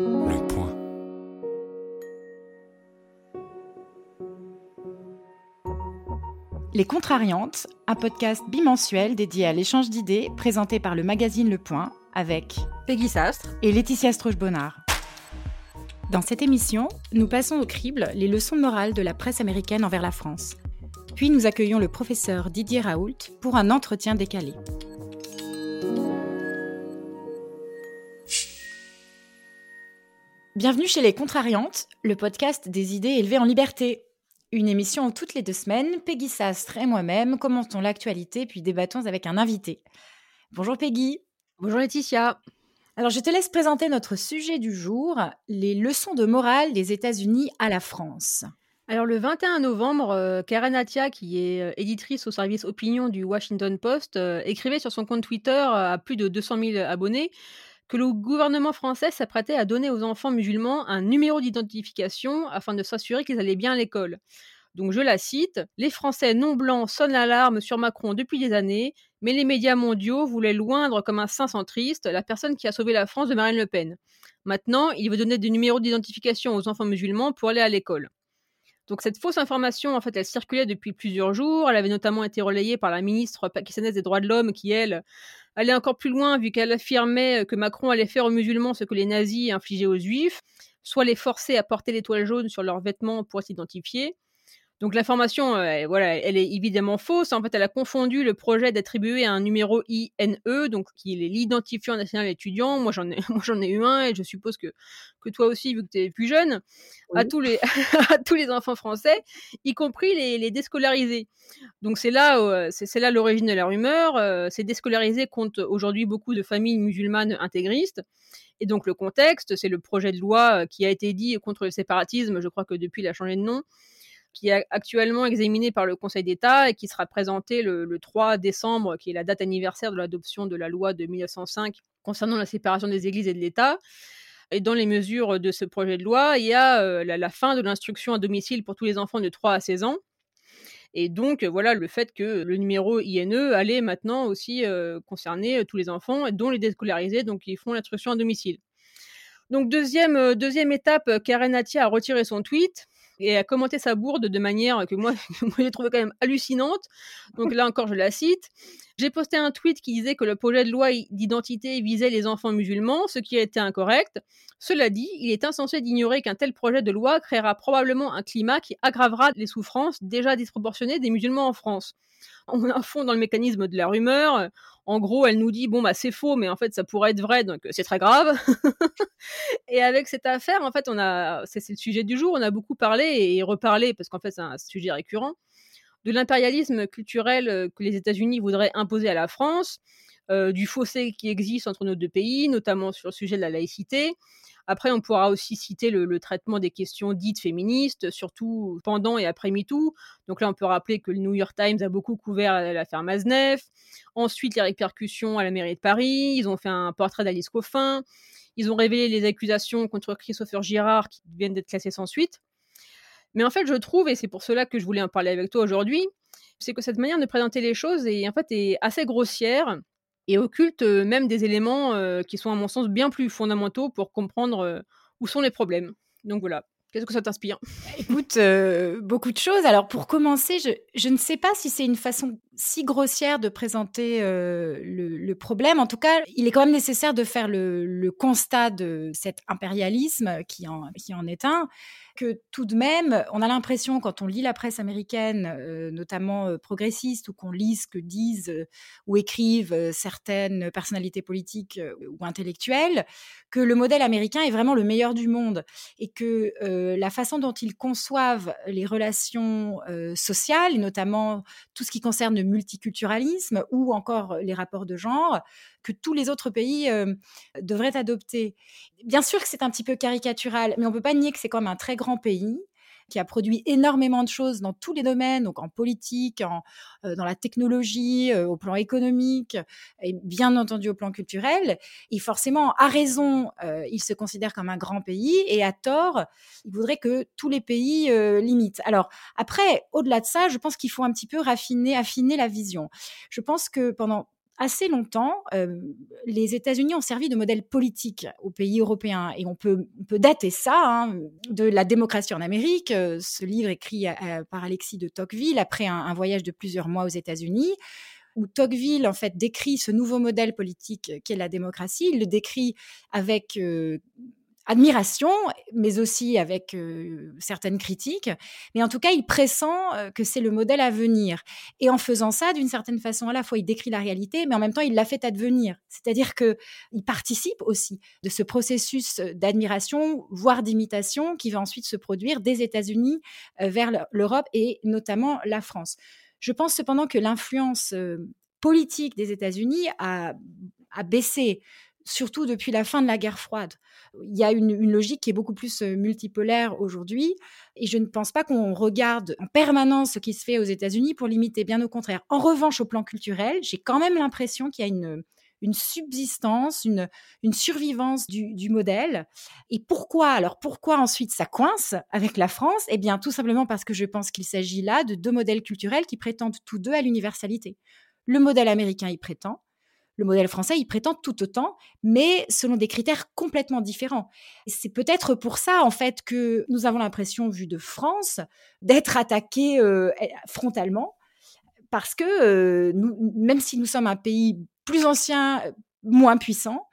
Le point. Les Contrariantes, un podcast bimensuel dédié à l'échange d'idées présenté par le magazine Le Point avec Peggy Sastre et Laetitia Stroche-Bonnard. Dans cette émission, nous passons au crible les leçons de morale de la presse américaine envers la France. Puis nous accueillons le professeur Didier Raoult pour un entretien décalé. Bienvenue chez Les Contrariantes, le podcast des idées élevées en liberté. Une émission où toutes les deux semaines, Peggy Sastre et moi-même commentons l'actualité puis débattons avec un invité. Bonjour Peggy. Bonjour Laetitia. Alors je te laisse présenter notre sujet du jour, les leçons de morale des États-Unis à la France. Alors le 21 novembre, euh, Karen Atia, qui est euh, éditrice au service opinion du Washington Post, euh, écrivait sur son compte Twitter à plus de 200 000 abonnés que le gouvernement français s'apprêtait à donner aux enfants musulmans un numéro d'identification afin de s'assurer qu'ils allaient bien à l'école. Donc je la cite, Les Français non blancs sonnent l'alarme sur Macron depuis des années, mais les médias mondiaux voulaient loindre comme un saint centriste la personne qui a sauvé la France de Marine Le Pen. Maintenant, il veut donner des numéros d'identification aux enfants musulmans pour aller à l'école. Donc cette fausse information, en fait, elle circulait depuis plusieurs jours. Elle avait notamment été relayée par la ministre pakistanaise des droits de l'homme qui, elle, allait encore plus loin vu qu'elle affirmait que Macron allait faire aux musulmans ce que les nazis infligeaient aux juifs, soit les forcer à porter l'étoile jaune sur leurs vêtements pour s'identifier. Donc l'information, euh, voilà, elle est évidemment fausse. En fait, elle a confondu le projet d'attribuer un numéro INE, donc qui est l'identifiant national étudiant. Moi, j'en ai, moi, j'en ai eu un, et je suppose que que toi aussi, vu que tu es plus jeune, à tous les à tous les enfants français, y compris les, les déscolarisés. Donc c'est là, euh, c'est, là l'origine de la rumeur. Euh, ces déscolarisés comptent aujourd'hui beaucoup de familles musulmanes intégristes. Et donc le contexte, c'est le projet de loi qui a été dit contre le séparatisme. Je crois que depuis, il a changé de nom qui est actuellement examiné par le Conseil d'État et qui sera présenté le, 3 décembre, qui est la date anniversaire de l'adoption de la loi de 1905 concernant la séparation des églises et de l'État. Et dans les mesures de ce projet de loi, il y a euh, la, fin de l'instruction à domicile pour tous les enfants de 3 à 16 ans. Et donc, voilà, le fait que le numéro INE allait maintenant aussi euh, concerner tous les enfants, dont les déscolarisés, donc ils font l'instruction à domicile. Donc, deuxième, euh, deuxième étape, Karen Atia a retiré son tweet et a commenté sa bourde de manière que moi, j'ai trouvé quand même hallucinante. Donc là encore, je la cite. J'ai posté un tweet qui disait que le projet de loi d'identité visait les enfants musulmans, ce qui a été incorrect. Cela dit, il est insensé d'ignorer qu'un tel projet de loi créera probablement un climat qui aggravera les souffrances déjà disproportionnées des musulmans en France. On est à fond dans le mécanisme de la rumeur. En gros, elle nous dit bon bah c'est faux, mais en fait ça pourrait être vrai, donc c'est très grave. et avec cette affaire, en fait, on a, c'est le sujet du jour. On a beaucoup parlé et reparlé parce qu'en fait c'est un sujet récurrent de l'impérialisme culturel euh, que les États-Unis voudraient imposer à la France, euh, du fossé qui existe entre nos deux pays, notamment sur le sujet de la laïcité. Après, on pourra aussi citer le, traitement des questions dites féministes, surtout pendant et après MeToo. Donc là, on peut rappeler que le New York Times a beaucoup couvert l'affaire Maznev. Ensuite, les répercussions à la mairie de Paris. Ils ont fait un portrait d'Alice Coffin. Ils ont révélé les accusations contre Christopher Girard qui viennent d'être classées sans suite. Mais en fait, je trouve, et c'est pour cela que je voulais en parler avec toi aujourd'hui, c'est que cette manière de présenter les choses est en fait est assez grossière et occulte même des éléments qui sont à mon sens bien plus fondamentaux pour comprendre où sont les problèmes. Donc voilà. Qu'est-ce que ça t'inspire? Écoute, beaucoup de choses. Alors pour commencer, je, ne sais pas si c'est une façon si grossière de présenter le, problème. En tout cas, il est quand même nécessaire de faire le, constat de cet impérialisme qui en est un que tout de même, on a l'impression quand on lit la presse américaine, euh, notamment euh, progressiste, ou qu'on lit ce que disent euh, ou écrivent certaines personnalités politiques ou intellectuelles, que le modèle américain est vraiment le meilleur du monde et que la façon dont ils conçoivent les relations sociales, et notamment tout ce qui concerne le multiculturalisme ou encore les rapports de genre, que tous les autres pays devraient adopter. Bien sûr que c'est un petit peu caricatural, mais on ne peut pas nier que c'est quand même un très grand pays qui a produit énormément de choses dans tous les domaines, donc en politique, en, dans la technologie, au plan économique et bien entendu au plan culturel. Et forcément, à raison, il se considère comme un grand pays et à tort, il voudrait que tous les pays limitent. Alors après, au-delà de ça, je pense qu'il faut un petit peu raffiner, affiner la vision. Je pense que pendant assez longtemps, les États-Unis ont servi de modèle politique aux pays européens. Et on peut, peut dater ça hein, de la démocratie en Amérique. Ce livre écrit par Alexis de Tocqueville après un, voyage de plusieurs mois aux États-Unis où Tocqueville en fait décrit ce nouveau modèle politique qu'est la démocratie. Il le décrit avec admiration, mais aussi avec certaines critiques. Mais en tout cas, il pressent que c'est le modèle à venir. Et en faisant ça, d'une certaine façon, à la fois, il décrit la réalité, mais en même temps, il l'a fait advenir. C'est-à-dire qu'il participe aussi de ce processus d'admiration, voire d'imitation, qui va ensuite se produire des États-Unis vers l'Europe et notamment la France. Je pense cependant que l'influence politique des États-Unis a, a baissé surtout depuis la fin de la guerre froide. Il y a une, logique qui est beaucoup plus euh, multipolaire aujourd'hui, et je ne pense pas qu'on regarde en permanence ce qui se fait aux États-Unis pour limiter, bien au contraire. En revanche, au plan culturel, j'ai quand même l'impression qu'il y a une, subsistance, une, une survivance du, du, modèle. Et pourquoi? Alors pourquoi ensuite ça coince avec la France? Eh bien tout simplement parce que je pense qu'il s'agit là de deux modèles culturels qui prétendent tous deux à l'universalité. Le modèle américain y prétend, le modèle français, il prétend tout autant, mais selon des critères complètement différents. C'est peut-être pour ça, en fait, que nous avons l'impression, vu de France, d'être attaqués euh, frontalement, parce que euh, même si nous sommes un pays plus ancien, moins puissant,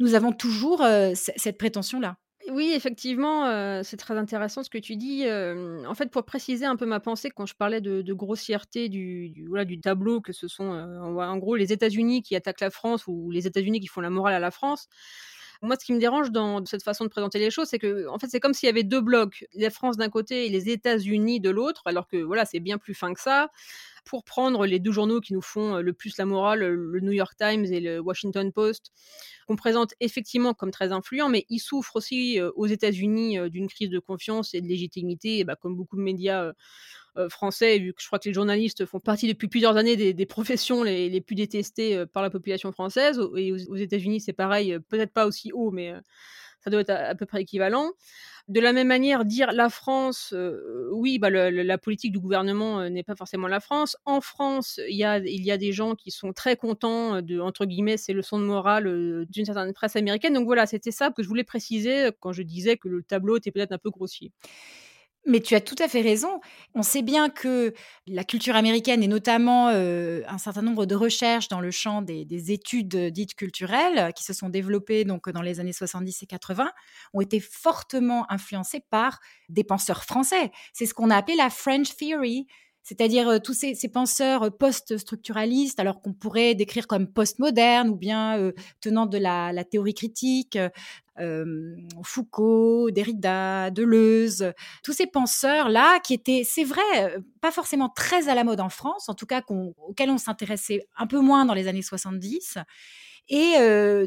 nous avons toujours euh, cette prétention-là. Oui, effectivement, c'est très intéressant ce que tu dis. en fait, pour préciser un peu ma pensée, quand je parlais de, grossièreté du, tableau, que ce sont en gros les États-Unis qui attaquent la France ou les États-Unis qui font la morale à la France. Moi, ce qui me dérange dans cette façon de présenter les choses, c'est que, en fait, c'est comme s'il y avait deux blocs, la France d'un côté et les États-Unis de l'autre, alors que voilà, c'est bien plus fin que ça pour prendre les deux journaux qui nous font le plus la morale, le New York Times et le Washington Post, qu'on présente effectivement comme très influents, mais ils souffrent aussi aux États-Unis d'une crise de confiance et de légitimité, bah, comme beaucoup de médias français, vu que je crois que les journalistes font partie depuis plusieurs années des, professions les, plus détestées par la population française. Et aux, États-Unis, c'est pareil, peut-être pas aussi haut, mais ça doit être à, peu près équivalent. De la même manière, dire la France, euh, oui, bah, la politique du gouvernement euh, n'est pas forcément la France. En France, il y a, des gens qui sont très contents de, entre guillemets, ces leçons de morale euh, d'une certaine presse américaine. Donc voilà, c'était ça que je voulais préciser quand je disais que le tableau était peut-être un peu grossier. Mais tu as tout à fait raison. On sait bien que la culture américaine et notamment euh, un certain nombre de recherches dans le champ des, études dites culturelles qui se sont développées donc dans les années 70 et 80 ont été fortement influencées par des penseurs français. C'est ce qu'on a appelé la French Theory, c'est-à-dire euh, tous ces, penseurs post-structuralistes, alors qu'on pourrait décrire comme post-modernes ou bien euh, tenant de la, la théorie critique, Foucault, Derrida, Deleuze, tous ces penseurs-là qui étaient, c'est vrai, pas forcément très à la mode en France, en tout cas auxquels on s'intéressait un peu moins dans les années 70 et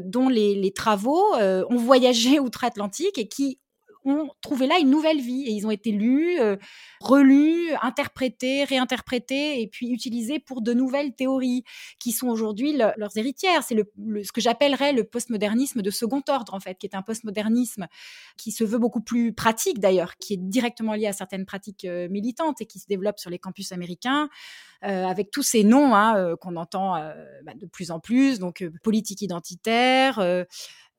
dont les, travaux ont voyagé outre-Atlantique et qui ont trouvé là une nouvelle vie et ils ont été lus, euh, relus, interprétés, réinterprétés et puis utilisés pour de nouvelles théories qui sont aujourd'hui leurs héritières. C'est ce que j'appellerais le postmodernisme de second ordre en fait, qui est un postmodernisme qui se veut beaucoup plus pratique d'ailleurs, qui est directement lié à certaines pratiques euh, militantes et qui se développe sur les campus américains euh, avec tous ces noms hein, qu'on entend bah, de plus en plus, donc politique identitaire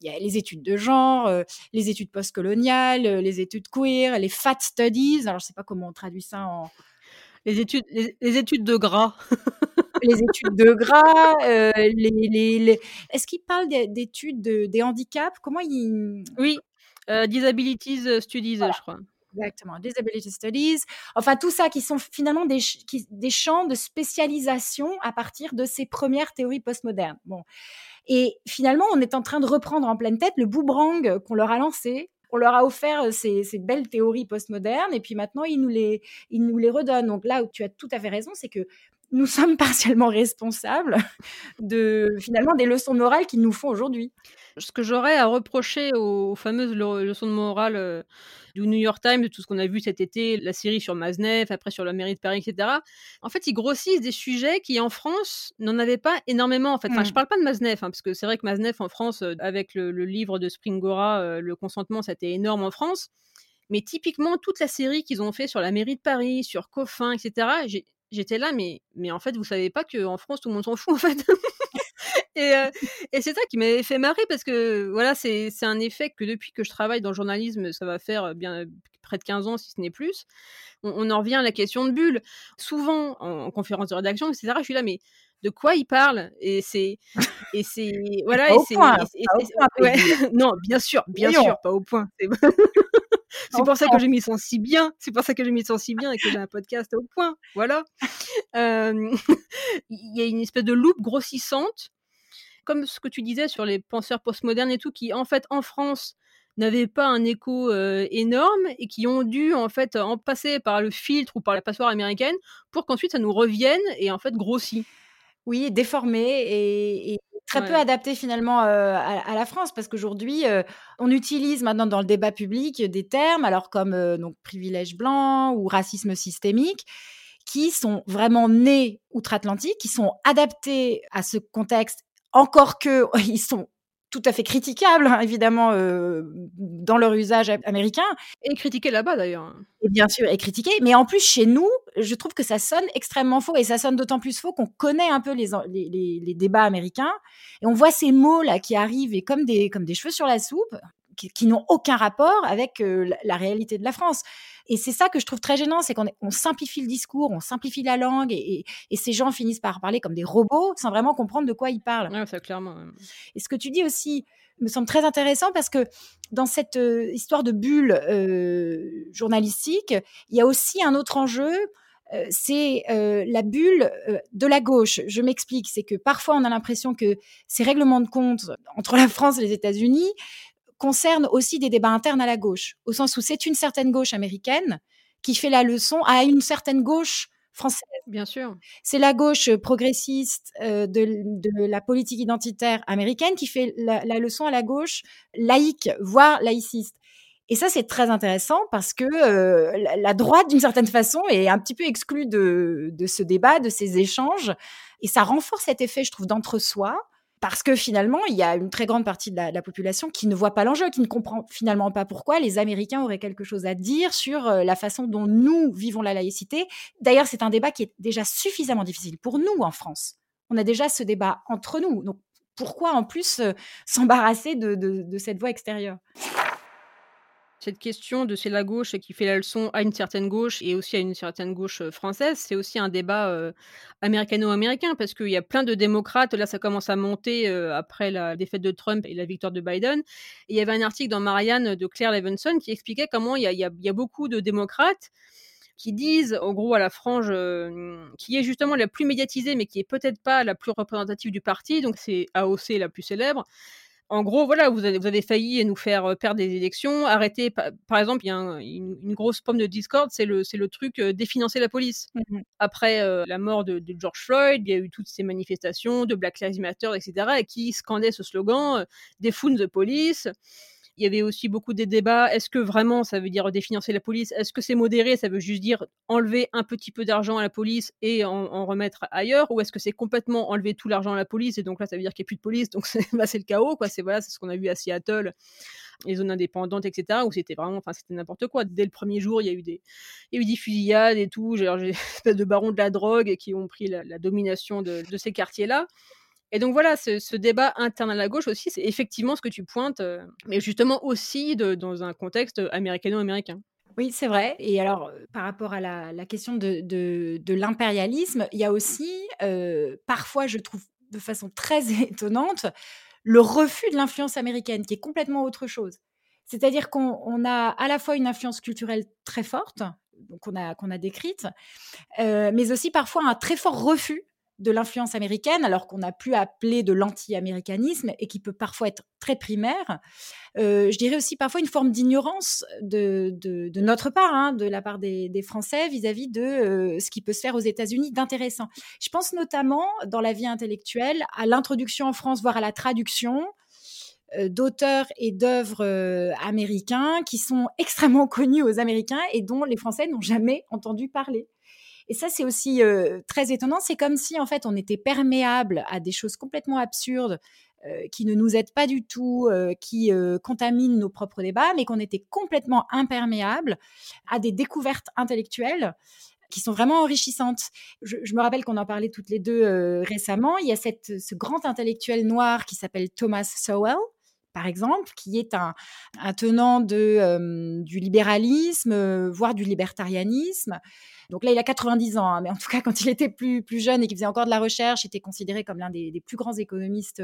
il y a les études de genre, euh, les études postcoloniales, euh, les études queer, les fat studies. Alors, je sais pas comment on traduit ça en. Les études, les, études de gras. les études de gras, euh, les, est-ce qu'il parle d'études des handicaps? Comment il. Oui, Disabilities Studies, je crois. Exactement, Disability Studies. Enfin, tout ça qui sont finalement des, des champs de spécialisation à partir de ces premières théories postmodernes. Bon. Et finalement, on est en train de reprendre en pleine tête le boomerang qu'on leur a lancé. On leur a offert euh, ces, belles théories postmodernes et puis maintenant, ils nous, les, ils nous les redonnent. Donc là où tu as tout à fait raison, c'est que nous sommes partiellement responsables de finalement des leçons de morale qu'ils nous font aujourd'hui. Ce que j'aurais à reprocher aux fameuses leçons de morale euh, du New York Times, de tout ce qu'on a vu cet été, la série sur Maznev, après sur la mairie de Paris, etc. En fait, ils grossissent des sujets qui, en France, n'en avaient pas énormément. En fait, enfin, je mm. parle pas de Maznev, hein, parce que c'est vrai que Maznev, en France, euh, avec le, livre de Springora, euh, le consentement, ça a été énorme en France. Mais typiquement, toute la série qu'ils ont fait sur la mairie de Paris, sur Coffin, etc., j'étais là, mais, mais en fait, vous savez pas qu'en France, tout le monde s'en fout, en fait. Et, et c'est ça qui m'avait fait marrer parce que voilà, c'est un effet que depuis que je travaille dans le journalisme, ça va faire bien près de 15 ans, si ce n'est plus. On, en revient à la question de bulle. Souvent, en, conférence de rédaction, etc., je suis là, mais de quoi il parle et c'est et c'est voilà et c'est non bien sûr bien sûr pas au point c'est pour ça que je m'y sens si bien c'est pour ça que je m'y sens si bien et que j'ai un podcast au point voilà il y a une espèce de loupe grossissante comme ce que tu disais sur les penseurs postmodernes et tout qui en fait en France n'avaient pas un écho énorme et qui ont dû en fait en passer par le filtre ou par la passoire américaine pour qu'ensuite ça nous revienne et en fait grossit. Oui, déformé et, très peu adapté finalement à, la France parce qu'aujourd'hui on utilise maintenant dans le débat public des termes alors comme donc privilège blanc ou racisme systémique qui sont vraiment nés outre-Atlantique, qui sont adaptés à ce contexte encore que ils sont tout à fait critiquables, hein, évidemment, euh, dans leur usage américain. Et critiqués là-bas, d'ailleurs. Et bien sûr, et critiqués. Mais en plus, chez nous, je trouve que ça sonne extrêmement faux. Et ça sonne d'autant plus faux qu'on connaît un peu les, les, les, débats américains. Et on voit ces mots-là qui arrivent et comme des, comme des cheveux sur la soupe qui, n'ont aucun rapport avec euh, la, réalité de la France. Et c'est ça que je trouve très gênant, c'est qu'on on simplifie le discours, on simplifie la langue, et, ces gens finissent par parler comme des robots sans vraiment comprendre de quoi ils parlent. Ouais, ça clairement. Et ce que tu dis aussi me semble très intéressant parce que dans cette euh, histoire de bulle euh, journalistique, il y a aussi un autre enjeu. c'est la bulle de la gauche. Je m'explique, c'est que parfois on a l'impression que ces règlements de compte entre la France et les États-Unis concerne aussi des débats internes à la gauche, au sens où c'est une certaine gauche américaine qui fait la leçon à une certaine gauche française. Bien sûr. C'est la gauche progressiste euh, de, la politique identitaire américaine qui fait la, leçon à la gauche laïque, voire laïciste. Et ça, c'est très intéressant parce que euh, la, droite, d'une certaine façon, est un petit peu exclue de, de ce débat, de ces échanges. Et ça renforce cet effet, je trouve, d'entre-soi parce que finalement, il y a une très grande partie de la, population qui ne voit pas l'enjeu, qui ne comprend finalement pas pourquoi les Américains auraient quelque chose à dire sur euh, la façon dont nous vivons la laïcité. D'ailleurs, c'est un débat qui est déjà suffisamment difficile pour nous en France. On a déjà ce débat entre nous. Donc, pourquoi en plus euh, s'embarrasser de cette voie extérieure? Cette question de c'est la gauche qui fait la leçon à une certaine gauche et aussi à une certaine gauche euh, française, c'est aussi un débat euh, américano-américain parce qu'il y a plein de démocrates, là ça commence à monter euh, après la défaite de Trump et la victoire de Biden. Il y avait un article dans Marianne de Claire Levinson qui expliquait comment il y a, beaucoup de démocrates qui disent, en gros, à la frange qui est justement la plus médiatisée, mais qui est peut-être pas la plus représentative du parti, donc c'est AOC la plus célèbre, en gros, voilà, vous avez, vous avez, failli nous faire perdre des élections. Arrêtez, par, exemple, il y a une, grosse pomme de Discord, c'est le, le truc définancer la police. Mmh Après la mort de, George Floyd, il y a eu toutes ces manifestations de Black Lives Matter, etc., et qui scandaient ce slogan Defund the police. Il y avait aussi beaucoup des débats. Est-ce que vraiment ça veut dire définancer la police? Est-ce que c'est modéré? Ça veut juste dire enlever un petit peu d'argent à la police et en, remettre ailleurs? Ou est-ce que c'est complètement enlever tout l'argent à la police et donc là ça veut dire qu'il n'y a plus de police? Donc c'est bah, le chaos. quoi. C'est voilà, ce qu'on a vu à Seattle les zones indépendantes, etc., où c'était vraiment, enfin, c'était n'importe quoi. Dès le premier jour, il y a eu des, il y a eu des fusillades et tout, j'ai espèce de barons de la drogue qui ont pris la, domination de ces quartiers-là. Et donc voilà, ce, débat interne à la gauche aussi, c'est effectivement ce que tu pointes, euh, mais justement aussi dans un contexte américano-américain. Oui, c'est vrai. Et alors, euh, par rapport à la, question de, l'impérialisme, il y a aussi, euh, parfois, je trouve de façon très étonnante, le refus de l'influence américaine, qui est complètement autre chose. C'est-à-dire qu'on a à la fois une influence culturelle très forte, qu'on a, qu'on a décrite, mais aussi parfois un très fort refus de l'influence américaine, alors qu'on a plus appelé de l'anti-américanisme et qui peut parfois être très primaire. Euh, je dirais aussi parfois une forme d'ignorance de, de, notre part, hein, de la part des, Français vis-à-vis de euh, ce qui peut se faire aux États-Unis d'intéressant. Je pense notamment dans la vie intellectuelle à l'introduction en France, voire à la traduction euh, d'auteurs et d'œuvres américains qui sont extrêmement connus aux Américains et dont les Français n'ont jamais entendu parler. Et ça, c'est aussi euh, très étonnant. C'est comme si, en fait, on était perméable à des choses complètement absurdes euh, qui ne nous aident pas du tout, euh, qui contaminent nos propres débats, mais qu'on était complètement imperméable à des découvertes intellectuelles qui sont vraiment enrichissantes. Je, me rappelle qu'on en parlait toutes les deux récemment. Il y a cette, ce grand intellectuel noir qui s'appelle Thomas Sowell, par exemple, qui est un, tenant du libéralisme, voire du libertarianisme, donc là, il a 90 ans, hein, mais en tout cas, quand il était plus, plus jeune et qu'il faisait encore de la recherche, il était considéré comme l'un des, plus grands économistes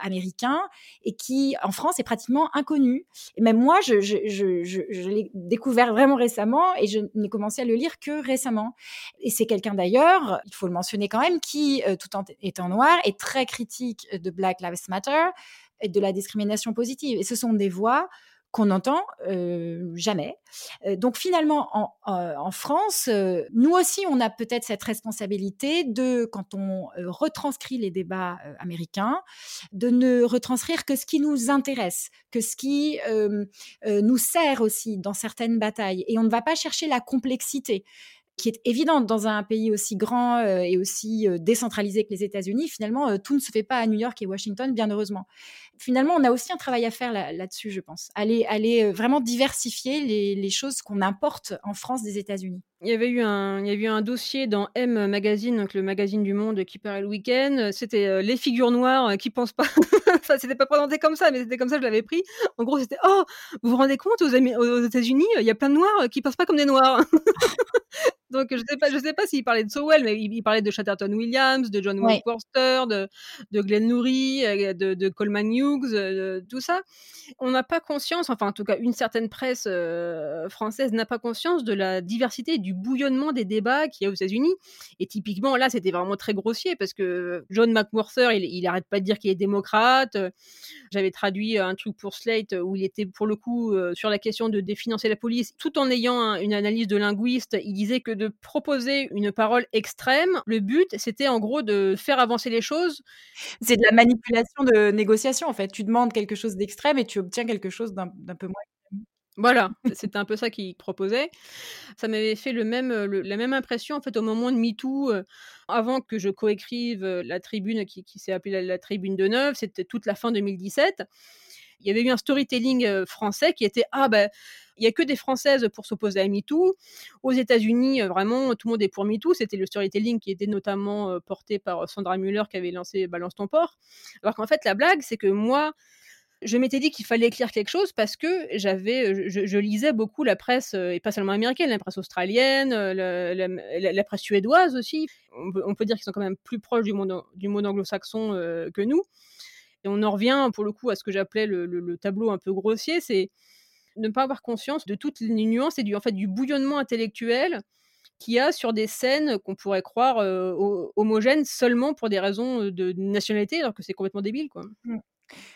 américains et qui, en France, est pratiquement inconnu. Et même moi, je, l'ai découvert vraiment récemment et je n'ai commencé à le lire que récemment. Et c'est quelqu'un d'ailleurs, il faut le mentionner quand même, qui, tout en étant noir, est très critique de Black Lives Matter et de la discrimination positive. Et ce sont des voix qu'on n'entend jamais. donc finalement, en, France, nous aussi, on a peut-être cette responsabilité de, quand on retranscrit les débats américains, de ne retranscrire que ce qui nous intéresse, que ce qui nous sert aussi dans certaines batailles. Et on ne va pas chercher la complexité qui est évidente dans un pays aussi grand et aussi décentralisé que les États-Unis. Finalement, tout ne se fait pas à New York et Washington, bien heureusement finalement, on a aussi un travail à faire là-dessus, je pense. Aller, aller euh, vraiment diversifier les, choses qu'on importe en France des États-Unis. Il y avait eu un, il y a eu un dossier dans M Magazine, donc le magazine du Monde qui paraît le week-end. C'était euh, les figures noires qui pensent pas. enfin, c'était pas présenté comme ça, mais c'était comme ça que je l'avais pris. En gros, c'était oh, vous vous rendez compte aux, aux États-Unis, il y a plein de noirs qui pensent pas comme des noirs. donc je sais pas, je sais pas s'il parlait de Sowell, mais il, parlait de Chatterton Williams, de John ouais. de, de Glenn Loury, euh, de, de Coleman Hughes euh, tout ça. On n'a pas conscience, enfin en tout cas une certaine presse euh, française n'a pas conscience de la diversité et du bouillonnement des débats qu'il y a aux États-Unis. Et typiquement là, c'était vraiment très grossier parce que John McWhorter, il, arrête pas de dire qu'il est démocrate. J'avais traduit un truc pour Slate où il était pour le coup euh, sur la question de définancer la police, tout en ayant une analyse de linguiste. Il disait que de proposer une parole extrême, le but c'était en gros de faire avancer les choses. C'est de la manipulation de négociation fait. Tu demandes quelque chose d'extrême et tu obtiens quelque chose d'un peu moins voilà, c'était un peu ça qu'il proposait. Ça m'avait fait le même, la même impression en fait au moment de MeToo, euh, avant que je coécrive euh, la tribune qui, s'est appelée la, tribune de Neuve, c'était toute la fin 2017. Il y avait eu un storytelling euh, français qui était ah ben il y a que des françaises pour s'opposer à MeToo. Aux États-Unis, vraiment tout le monde est pour MeToo. C'était le storytelling qui était notamment porté par Sandra Muller qui avait lancé Balance ton port. Alors qu'en fait la blague c'est que moi je m'étais dit qu'il fallait écrire quelque chose parce que j'avais, je, lisais beaucoup la presse, et pas seulement américaine, la presse australienne, la, presse suédoise aussi. On peut, dire qu'ils sont quand même plus proches du monde, anglo-saxon que nous. Et on en revient pour le coup à ce que j'appelais le, tableau un peu grossier, c'est ne pas avoir conscience de toutes les nuances et du, bouillonnement intellectuel qu'il y a sur des scènes qu'on pourrait croire homogènes seulement pour des raisons de nationalité, alors que c'est complètement débile. Quoi.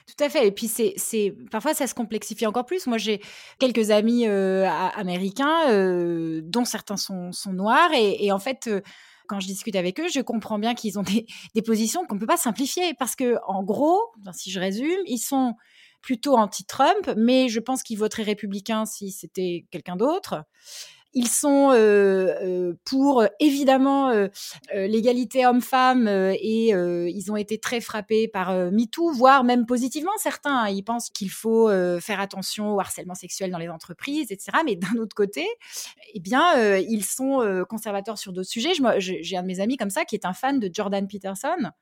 Tout à fait. Et puis, c'est, parfois, ça se complexifie encore plus. Moi, j'ai quelques amis américains, dont certains sont, sont noirs. Et, en fait, quand je discute avec eux, je comprends bien qu'ils ont des, des positions qu'on ne peut pas simplifier. Parce que, en gros, si je résume, ils sont plutôt anti-Trump, mais je pense qu'ils voteraient républicain si c'était quelqu'un d'autre. Ils sont euh, euh, pour évidemment euh, l'égalité homme-femme et ils ont été très frappés par MeToo, voire même positivement certains. Hein. ils pensent qu'il faut faire attention au harcèlement sexuel dans les entreprises, etc. Mais d'un autre côté, eh bien, ils sont conservateurs sur d'autres sujets. J'ai un de mes amis comme ça qui est un fan de Jordan Peterson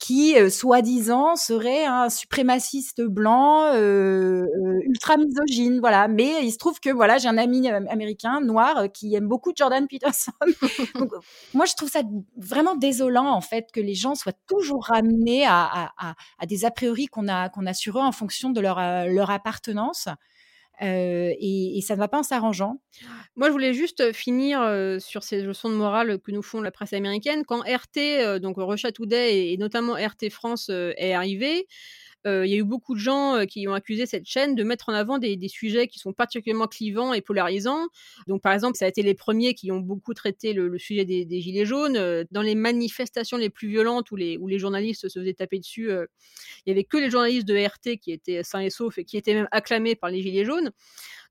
qui, euh, soi-disant, serait un suprémaciste blanc euh, euh, ultra misogyne, voilà. Mais il se trouve que voilà, j'ai un ami américain noir qui aime beaucoup Jordan Peterson. Donc, moi, je trouve ça vraiment désolant en fait que les gens soient toujours ramenés à, à, à, des a priori qu'on a qu'on a sur eux en fonction de leur leur appartenance. Et, ça ne va pas en s'arrangeant. Moi, je voulais juste finir sur ces leçons de morale que nous font la presse américaine. Quand RT, donc Russia Today et, notamment RT France est arrivé, il y a eu beaucoup de gens qui ont accusé cette chaîne de mettre en avant des, sujets qui sont particulièrement clivants et polarisants. Donc, par exemple, ça a été les premiers qui ont beaucoup traité le, sujet des, gilets jaunes. Dans les manifestations les plus violentes où les, où les journalistes se faisaient taper dessus, il y avait que les journalistes de RT qui étaient sains et saufs et qui étaient même acclamés par les gilets jaunes.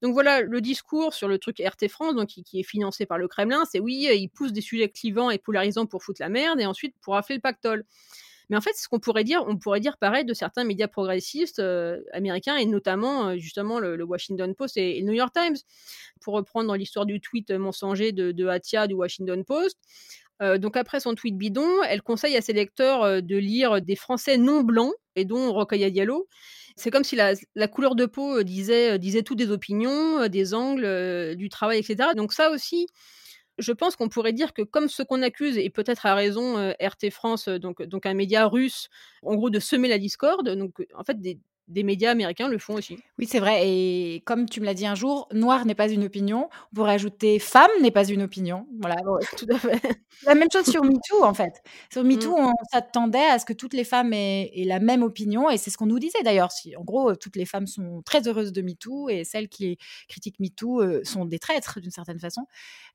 Donc voilà, le discours sur le truc RT France, donc qui, qui est financé par le Kremlin, c'est oui, ils poussent des sujets clivants et polarisants pour foutre la merde et ensuite pour rafler le pactole. Mais en fait, ce qu'on pourrait dire, on pourrait dire pareil de certains médias progressistes américains et notamment justement le, Washington Post et, le New York Times. Pour reprendre l'histoire du tweet mensonger de, de Hatia du Washington Post, donc après son tweet bidon, elle conseille à ses lecteurs de lire des Français non blancs, et dont Rokhaya Diallo. C'est comme si la, couleur de peau disait, disait tout des opinions, des angles, du travail, etc. Donc ça aussi, je pense qu'on pourrait dire que comme ce qu'on accuse, et peut-être à raison RT France, donc, donc un média russe, en gros de semer la discorde, donc en fait des, des médias américains le font aussi. Oui, c'est vrai. Et comme tu me l'as dit un jour, noir n'est pas une opinion. On pourrait ajouter femme n'est pas une opinion. Voilà, tout à fait. la même chose sur MeToo, en fait. Sur MeToo, mm. on s'attendait à ce que toutes les femmes aient, la même opinion. Et c'est ce qu'on nous disait d'ailleurs. Si, en gros, toutes les femmes sont très heureuses de MeToo et celles qui critiquent MeToo euh, sont des traîtres d'une certaine façon.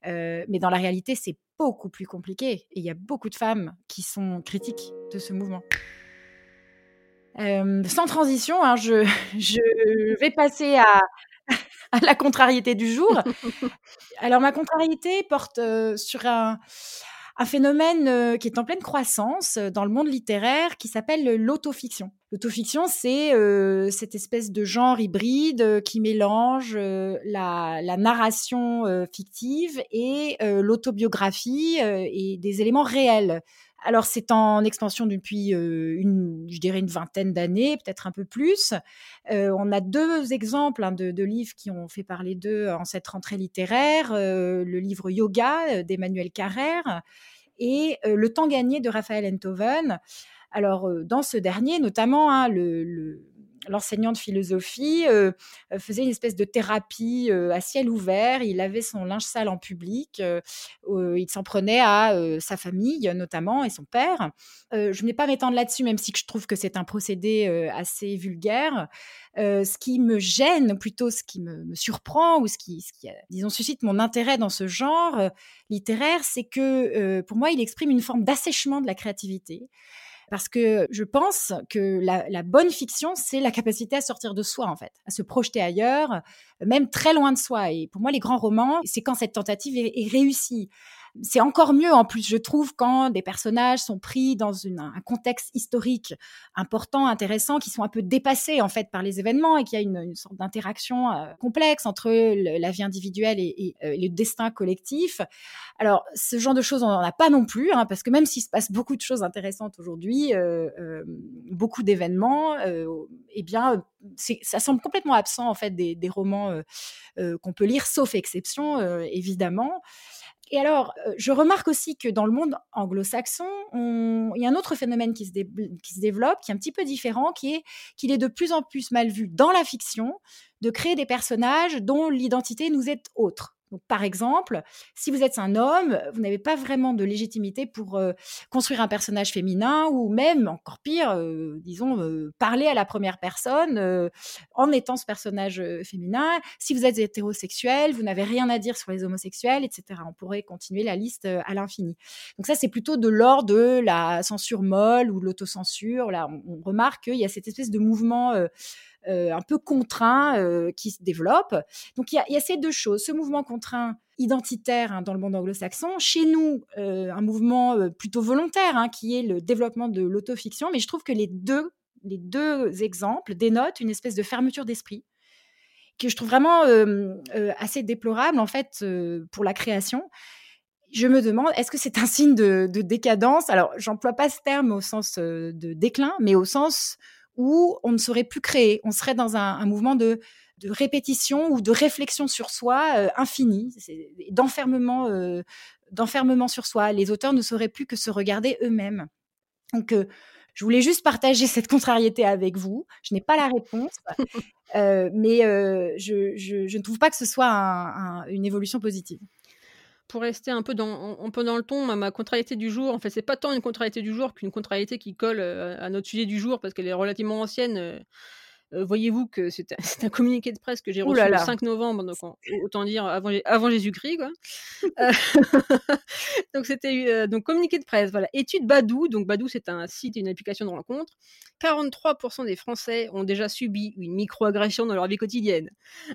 Euh, mais dans la réalité, c'est beaucoup plus compliqué. Et il y a beaucoup de femmes qui sont critiques de ce mouvement. Sans transition, hein, je, vais passer à, la contrariété du jour. Alors ma contrariété porte sur un, phénomène qui est en pleine croissance dans le monde littéraire qui s'appelle l'autofiction. L'autofiction, c'est cette espèce de genre hybride qui mélange la, la, narration fictive et l'autobiographie et des éléments réels. Alors, c'est en expansion depuis, euh, une, je dirais, une vingtaine d'années, peut-être un peu plus. Euh, on a deux exemples hein, de, livres qui ont fait parler d'eux en cette rentrée littéraire. Euh, le livre Yoga d'Emmanuel Carrère et Le temps gagné de Raphaël Enthoven. Alors, dans ce dernier, notamment, hein, le l'enseignant de philosophie euh, euh, faisait une espèce de thérapie euh, à ciel ouvert. Il avait son linge sale en public. il s'en prenait à sa famille notamment et son père. je ne vais pas m'étendre là-dessus, même si je trouve que c'est un procédé assez vulgaire. ce qui me gêne, plutôt ce qui me, surprend ou ce qui, ce qui, disons, suscite mon intérêt dans ce genre littéraire, c'est que pour moi, il exprime une forme d'assèchement de la créativité. Parce que je pense que la, bonne fiction, c'est la capacité à sortir de soi, en fait, à se projeter ailleurs, même très loin de soi. Et pour moi, les grands romans, c'est quand cette tentative est réussie. C'est encore mieux en plus, je trouve, quand des personnages sont pris dans un contexte historique important, intéressant, qui sont un peu dépassés en fait par les événements et qu'il y a une, sorte d'interaction euh, complexe entre la vie individuelle et, euh, le destin collectif. Alors, ce genre de choses, on n'en a pas non plus, hein, parce que même s'il se passe beaucoup de choses intéressantes aujourd'hui, euh, beaucoup d'événements, eh bien, ça semble complètement absent en fait des, des romans qu'on peut lire, sauf exception, évidemment. Et alors, euh, je remarque aussi que dans le monde anglo-saxon, il y a un autre phénomène qui se, qui se, développe, qui est un petit peu différent, qui est qu'il est de plus en plus mal vu dans la fiction de créer des personnages dont l'identité nous est autre par exemple, si vous êtes un homme, vous n'avez pas vraiment de légitimité pour euh, construire un personnage féminin ou même, encore pire, euh, disons, euh, parler à la première personne en étant ce personnage féminin. Si vous êtes hétérosexuel, vous n'avez rien à dire sur les homosexuels, etc. On pourrait continuer la liste à l'infini. Donc ça, c'est plutôt de l'ordre de la censure molle ou de l'autocensure. Là, on, remarque qu'il y a cette espèce de mouvement un peu contraint euh, qui se développe. Donc il y, a, ces deux choses, ce mouvement contraint identitaire hein, dans le monde anglo-saxon, chez nous euh, un mouvement plutôt volontaire hein, qui est le développement de l'autofiction, mais je trouve que les deux, les deux exemples dénotent une espèce de fermeture d'esprit que je trouve vraiment assez déplorable en fait pour la création. Je me demande, est-ce que c'est un signe de décadence? Alors, j'emploie pas ce terme au sens de déclin, mais au sens où on ne saurait plus créer. On serait dans un, mouvement de, répétition ou de réflexion sur soi euh, infini, d'enfermement, euh, d'enfermement sur soi. Les auteurs ne sauraient plus que se regarder eux-mêmes. Donc, euh, je voulais juste partager cette contrariété avec vous. Je n'ai pas la réponse, mais je, ne trouve pas que ce soit une évolution positive pour rester un peu dans, un peu dans le ton, ma, contrariété du jour, en fait, c'est pas tant une contrariété du jour qu'une contrariété qui colle euh, à notre sujet du jour parce qu'elle est relativement ancienne. Euh, euh, voyez-vous que c'est un, communiqué de presse que j'ai reçu le 5 novembre, donc autant dire avant, avant Jésus-Christ. donc c'était donc communiqué de presse. Voilà, étude Badou. Donc Badou, c'est un site, une application de rencontre. 43% des Français ont déjà subi une microagression dans leur vie quotidienne.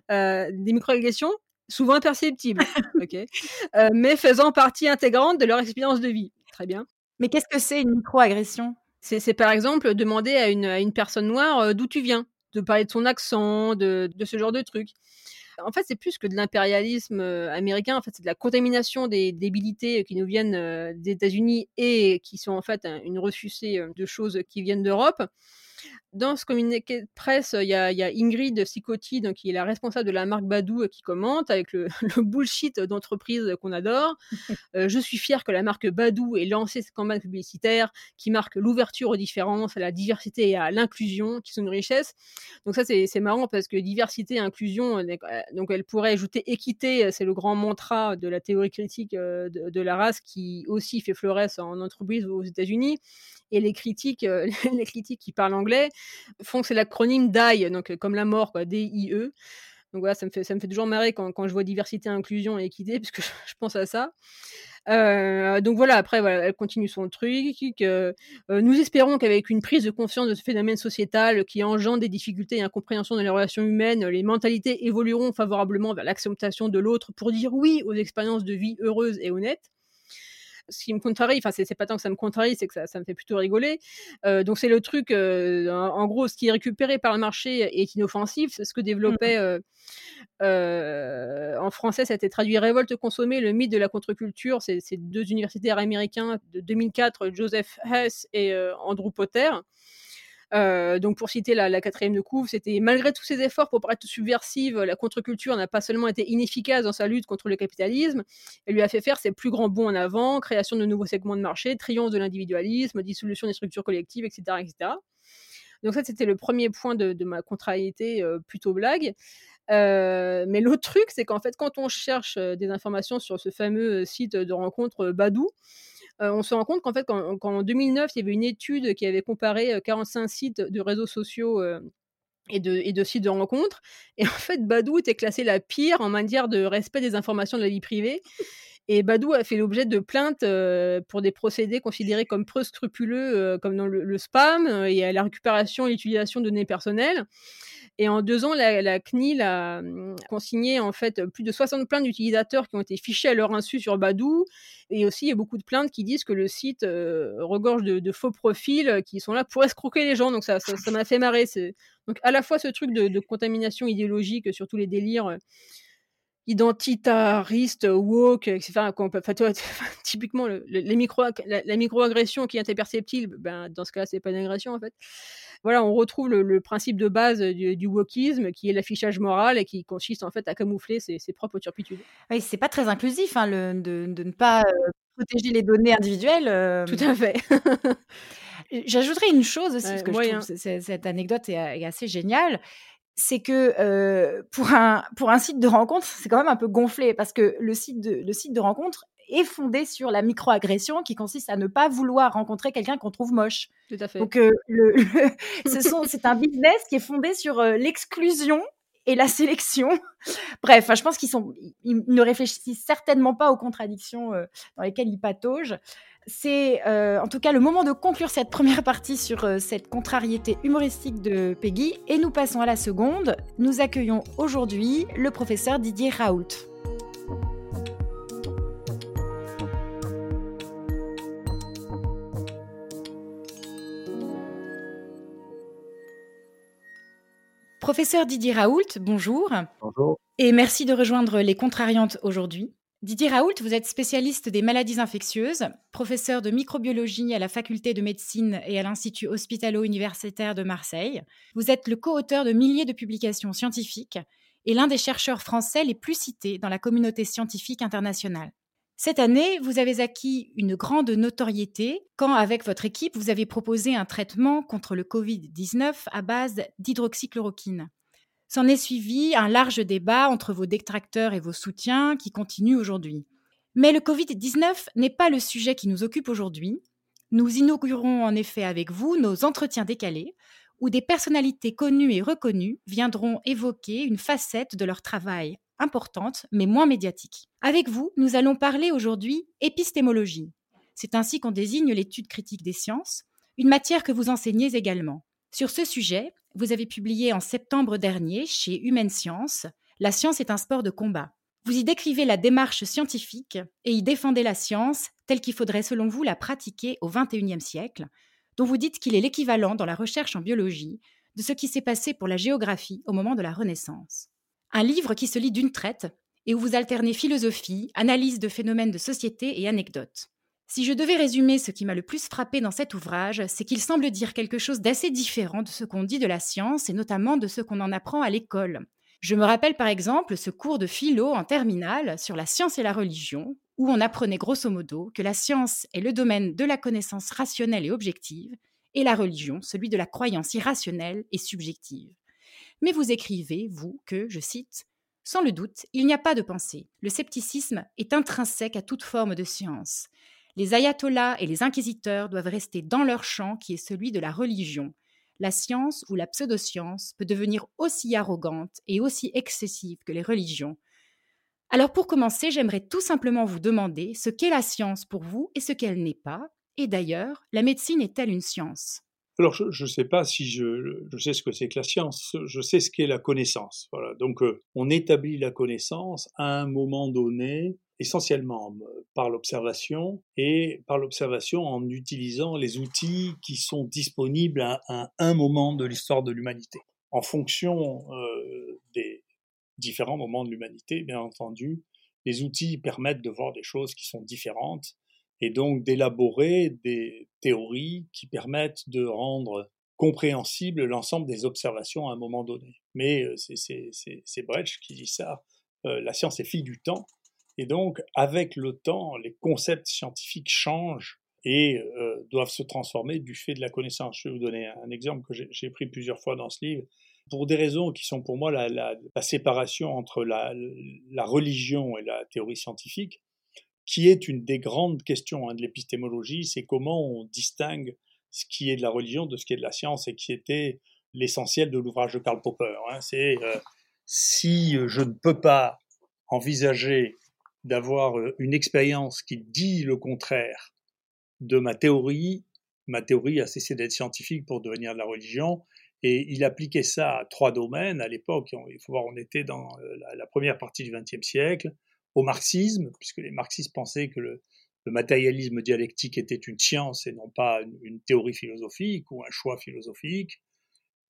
des microagressions souvent imperceptibles, euh, mais faisant partie intégrante de leur expérience de vie. Très bien. Mais qu'est-ce que c'est une microagression? C'est par exemple demander à une, à une personne noire d'où tu viens, de parler de son accent, de, de ce genre de trucs. En fait, c'est plus que de l'impérialisme américain. En fait, c'est de la contamination des débilités qui nous viennent des États-Unis et qui sont en fait une refusée de choses qui viennent d'Europe. Dans ce communiqué de presse, il y a, Ingrid Sicotti, donc, qui est la responsable de la marque Badou, euh, qui commente avec le, bullshit d'entreprise qu'on adore. Euh, je suis fière que la marque Badou ait lancé cette campagne publicitaire qui marque l'ouverture aux différences, à la diversité et à l'inclusion, qui sont une richesse. Donc ça, c'est marrant parce que diversité et inclusion, euh, donc elle pourrait ajouter équité, c'est le grand mantra de la théorie critique de, de la race qui aussi fait fleuresse en entreprise aux États-Unis et les critiques, les critiques qui parlent anglais font que c'est l'acronyme DIE, donc euh, comme la mort, D-I-E. Donc voilà, ça me fait, ça me fait toujours marrer quand, quand je vois diversité, inclusion et équité, parce que je pense à ça. Euh, donc voilà, après, voilà, elle continue son truc. nous espérons qu'avec une prise de conscience de ce phénomène sociétal qui engendre des difficultés et incompréhension dans les relations humaines, les mentalités évolueront favorablement vers l'acceptation de l'autre pour dire oui aux expériences de vie heureuses et honnêtes ce qui me contrarie, enfin c'est pas tant que ça me contrarie, c'est que ça, ça, me fait plutôt rigoler. Euh, donc c'est le truc, euh, en, gros, ce qui est récupéré par le marché est inoffensif. C'est ce que développait mmh. euh, en français, ça a été traduit Révolte consommée, le mythe de la contre-culture. C'est deux universitaires américains de 2004, Joseph Hess et Andrew Potter. Euh, donc pour citer la, quatrième de couve, c'était malgré tous ses efforts pour paraître subversive, la contre-culture n'a pas seulement été inefficace dans sa lutte contre le capitalisme, elle lui a fait faire ses plus grands bons en avant, création de nouveaux segments de marché, triomphe de l'individualisme, dissolution des structures collectives, etc. etc. Donc ça, c'était le premier point de, ma contrariété euh, plutôt blague. Euh, mais l'autre truc, c'est qu'en fait, quand on cherche des informations sur ce fameux site de rencontre Badou, euh, on se rend compte qu'en fait, qu'en 2009, il y avait une étude qui avait comparé 45 euh, sites de réseaux sociaux euh, et de, sites de rencontres. Et en fait, Badou était classé la pire en matière de respect des informations de la vie privée. Et Badou a fait l'objet de plaintes pour des procédés considérés comme peu scrupuleux, comme dans le spam et la récupération et l'utilisation de données personnelles. Et en deux ans, la, CNIL a hum, consigné en fait plus de 60 plaintes d'utilisateurs qui ont été fichés à leur insu sur Badou. Et aussi, il y a beaucoup de plaintes qui disent que le site euh, regorge de, faux profils qui sont là pour escroquer les gens. Donc ça, ça, m'a fait marrer. Donc à la fois ce truc de, contamination idéologique sur tous les délires euh, identitariste, woke, etc. Enfin, toi, typiquement, les micro, la, microagression qui est imperceptible, ben, dans ce cas, c'est pas une agression en fait. Voilà, on retrouve le, principe de base du, du, wokisme, qui est l'affichage moral et qui consiste en fait à camoufler ses, propres turpitudes. Oui, c'est pas très inclusif hein, de, ne pas euh, protéger les données individuelles. Euh. Tout à fait. J'ajouterais une chose aussi, parce que je trouve cette anecdote est assez géniale c'est que euh, pour, un, pour un site de rencontre, c'est quand même un peu gonflé parce que le site de, le site de rencontre est fondé sur la microagression qui consiste à ne pas vouloir rencontrer quelqu'un qu'on trouve moche. Tout à fait. Donc, euh, le, c'est un business qui est fondé sur euh, l'exclusion et la sélection. Bref, je pense qu'ils sont, ils ne réfléchissent certainement pas aux contradictions dans lesquelles ils pataugent. C'est euh, en tout cas le moment de conclure cette première partie sur euh, cette contrariété humoristique de Peggy et nous passons à la seconde. Nous accueillons aujourd'hui le professeur Didier Raoult. Professeur Didier Raoult, bonjour. Bonjour. Et merci de rejoindre les contrariantes aujourd'hui. Didier Raoult, vous êtes spécialiste des maladies infectieuses, professeur de microbiologie à la faculté de médecine et à l'Institut hospitalo-universitaire de Marseille. Vous êtes le co-auteur de milliers de publications scientifiques et l'un des chercheurs français les plus cités dans la communauté scientifique internationale. Cette année, vous avez acquis une grande notoriété quand, avec votre équipe, vous avez proposé un traitement contre le Covid-19 à base d'hydroxychloroquine. S'en est suivi un large débat entre vos détracteurs et vos soutiens qui continue aujourd'hui. Mais le Covid-19 n'est pas le sujet qui nous occupe aujourd'hui. Nous inaugurons en effet avec vous nos entretiens décalés, où des personnalités connues et reconnues viendront évoquer une facette de leur travail importante mais moins médiatique. Avec vous, nous allons parler aujourd'hui épistémologie. C'est ainsi qu'on désigne l'étude critique des sciences, une matière que vous enseignez également. Sur ce sujet, vous avez publié en septembre dernier chez Humaine Science La science est un sport de combat. Vous y décrivez la démarche scientifique et y défendez la science telle qu'il faudrait selon vous la pratiquer au XXIe siècle, dont vous dites qu'il est l'équivalent dans la recherche en biologie de ce qui s'est passé pour la géographie au moment de la Renaissance. Un livre qui se lit d'une traite et où vous alternez philosophie, analyse de phénomènes de société et anecdotes. Si je devais résumer ce qui m'a le plus frappé dans cet ouvrage, c'est qu'il semble dire quelque chose d'assez différent de ce qu'on dit de la science et notamment de ce qu'on en apprend à l'école. Je me rappelle par exemple ce cours de philo en terminale sur la science et la religion, où on apprenait grosso modo que la science est le domaine de la connaissance rationnelle et objective, et la religion celui de la croyance irrationnelle et subjective. Mais vous écrivez, vous, que, je cite, Sans le doute, il n'y a pas de pensée. Le scepticisme est intrinsèque à toute forme de science. Les ayatollahs et les inquisiteurs doivent rester dans leur champ qui est celui de la religion, la science ou la pseudoscience peut devenir aussi arrogante et aussi excessive que les religions. Alors pour commencer, j'aimerais tout simplement vous demander ce qu'est la science pour vous et ce qu'elle n'est pas. Et d'ailleurs, la médecine est-elle une science? Alors, je ne sais pas si je, sais ce que c'est que la science, je sais ce qu'est la connaissance. Voilà. Donc, euh, on établit la connaissance à un moment donné essentiellement par l'observation et par l'observation en utilisant les outils qui sont disponibles à, un moment de l'histoire de l'humanité. En fonction des différents moments de l'humanité, bien entendu, les outils permettent de voir des choses qui sont différentes et donc d'élaborer des théories qui permettent de rendre compréhensible l'ensemble des observations à un moment donné. Mais c'est Brecht qui dit ça, la science est fille du temps, et donc, avec le temps, les concepts scientifiques changent et euh, doivent se transformer du fait de la connaissance. Je vais vous donner un exemple que j'ai pris plusieurs fois dans ce livre. Pour des raisons qui sont pour moi la, séparation entre la, la, religion et la théorie scientifique, qui est une des grandes questions hein, de l'épistémologie, c'est comment on distingue ce qui est de la religion de ce qui est de la science et qui était l'essentiel de l'ouvrage de Karl Popper. Hein. C'est euh, si je ne peux pas envisager d'avoir une expérience qui dit le contraire de ma théorie. Ma théorie a cessé d'être scientifique pour devenir de la religion. Et il appliquait ça à trois domaines. À l'époque, il faut voir, on était dans la première partie du XXe siècle, au marxisme, puisque les marxistes pensaient que le, matérialisme dialectique était une science et non pas une, théorie philosophique ou un choix philosophique,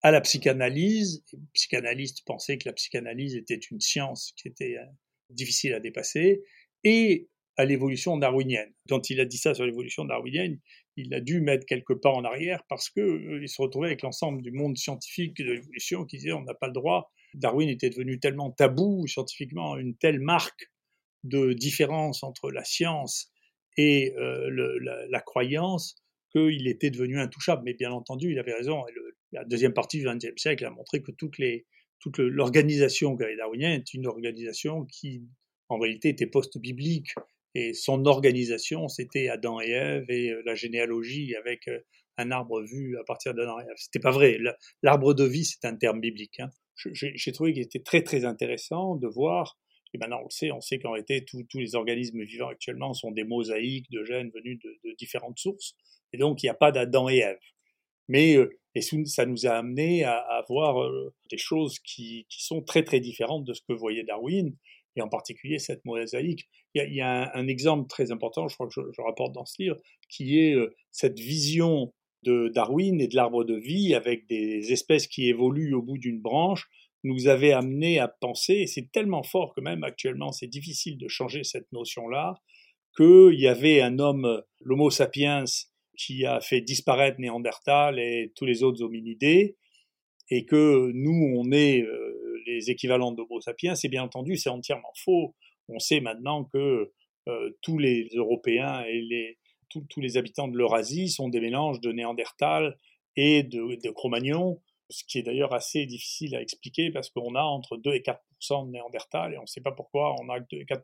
à la psychanalyse. Les psychanalystes pensaient que la psychanalyse était une science qui était euh, difficile à dépasser, et à l'évolution darwinienne. Quand il a dit ça sur l'évolution darwinienne, il a dû mettre quelques pas en arrière parce que euh, se retrouvait avec l'ensemble du monde scientifique de l'évolution qui disait on n'a pas le droit. Darwin était devenu tellement tabou scientifiquement, une telle marque de différence entre la science et euh, la, croyance qu'il était devenu intouchable. Mais bien entendu, il avait raison. la deuxième partie du XXe siècle a montré que toutes les, toute l'organisation Darwinien est une organisation qui, en réalité, était post-biblique. Et son organisation, c'était Adam et Ève et euh, la généalogie avec euh, un arbre vu à partir d'Adam et Ève. C'était pas vrai. L'arbre de vie, c'est un terme biblique. Hein. J'ai trouvé qu'il était très très intéressant de voir, et maintenant on le sait, on sait qu'en réalité tous les organismes vivants actuellement sont des mosaïques de gènes venus de, de différentes sources, et donc il n'y a pas d'Adam et Ève. Mais euh, et ça nous a amené à, à voir euh, des choses qui, sont très très différentes de ce que voyait Darwin, et en particulier cette mosaïque. Il y a, il y a un, exemple très important, je crois que je, je, rapporte dans ce livre, qui est euh, cette vision de Darwin et de l'arbre de vie avec des espèces qui évoluent au bout d'une branche nous avait amené à penser, et c'est tellement fort que même actuellement c'est difficile de changer cette notion-là, qu'il y avait un homme, l'Homo sapiens, qui a fait disparaître Néandertal et tous les autres hominidés, et que nous, on est euh, les équivalents d'Homo sapiens, c'est bien entendu, c'est entièrement faux. On sait maintenant que euh, tous les Européens et les, tous les habitants de l'Eurasie sont des mélanges de Néandertal et de, de Cro-Magnon, ce qui est d'ailleurs assez difficile à expliquer parce qu'on a entre 2 et 4% de Néandertal et on ne sait pas pourquoi on a 2 et 4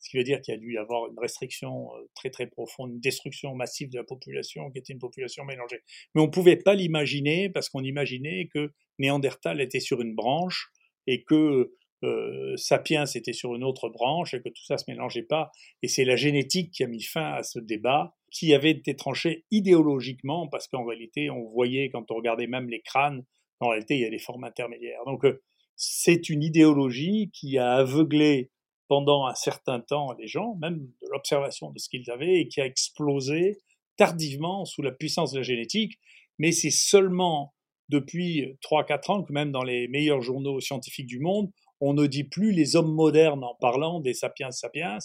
ce qui veut dire qu'il y a dû y avoir une restriction euh, très très profonde, une destruction massive de la population qui était une population mélangée. Mais on ne pouvait pas l'imaginer parce qu'on imaginait que Néandertal était sur une branche et que euh, Sapiens était sur une autre branche et que tout ça se mélangeait pas. Et c'est la génétique qui a mis fin à ce débat qui avait été tranché idéologiquement parce qu'en réalité, on voyait quand on regardait même les crânes, en réalité, il y a des formes intermédiaires. Donc, euh, c'est une idéologie qui a aveuglé pendant un certain temps les gens, même de l'observation de ce qu'ils avaient, et qui a explosé tardivement sous la puissance de la génétique, mais c'est seulement depuis 3-4 ans que même dans les meilleurs journaux scientifiques du monde, on ne dit plus les hommes modernes en parlant des sapiens sapiens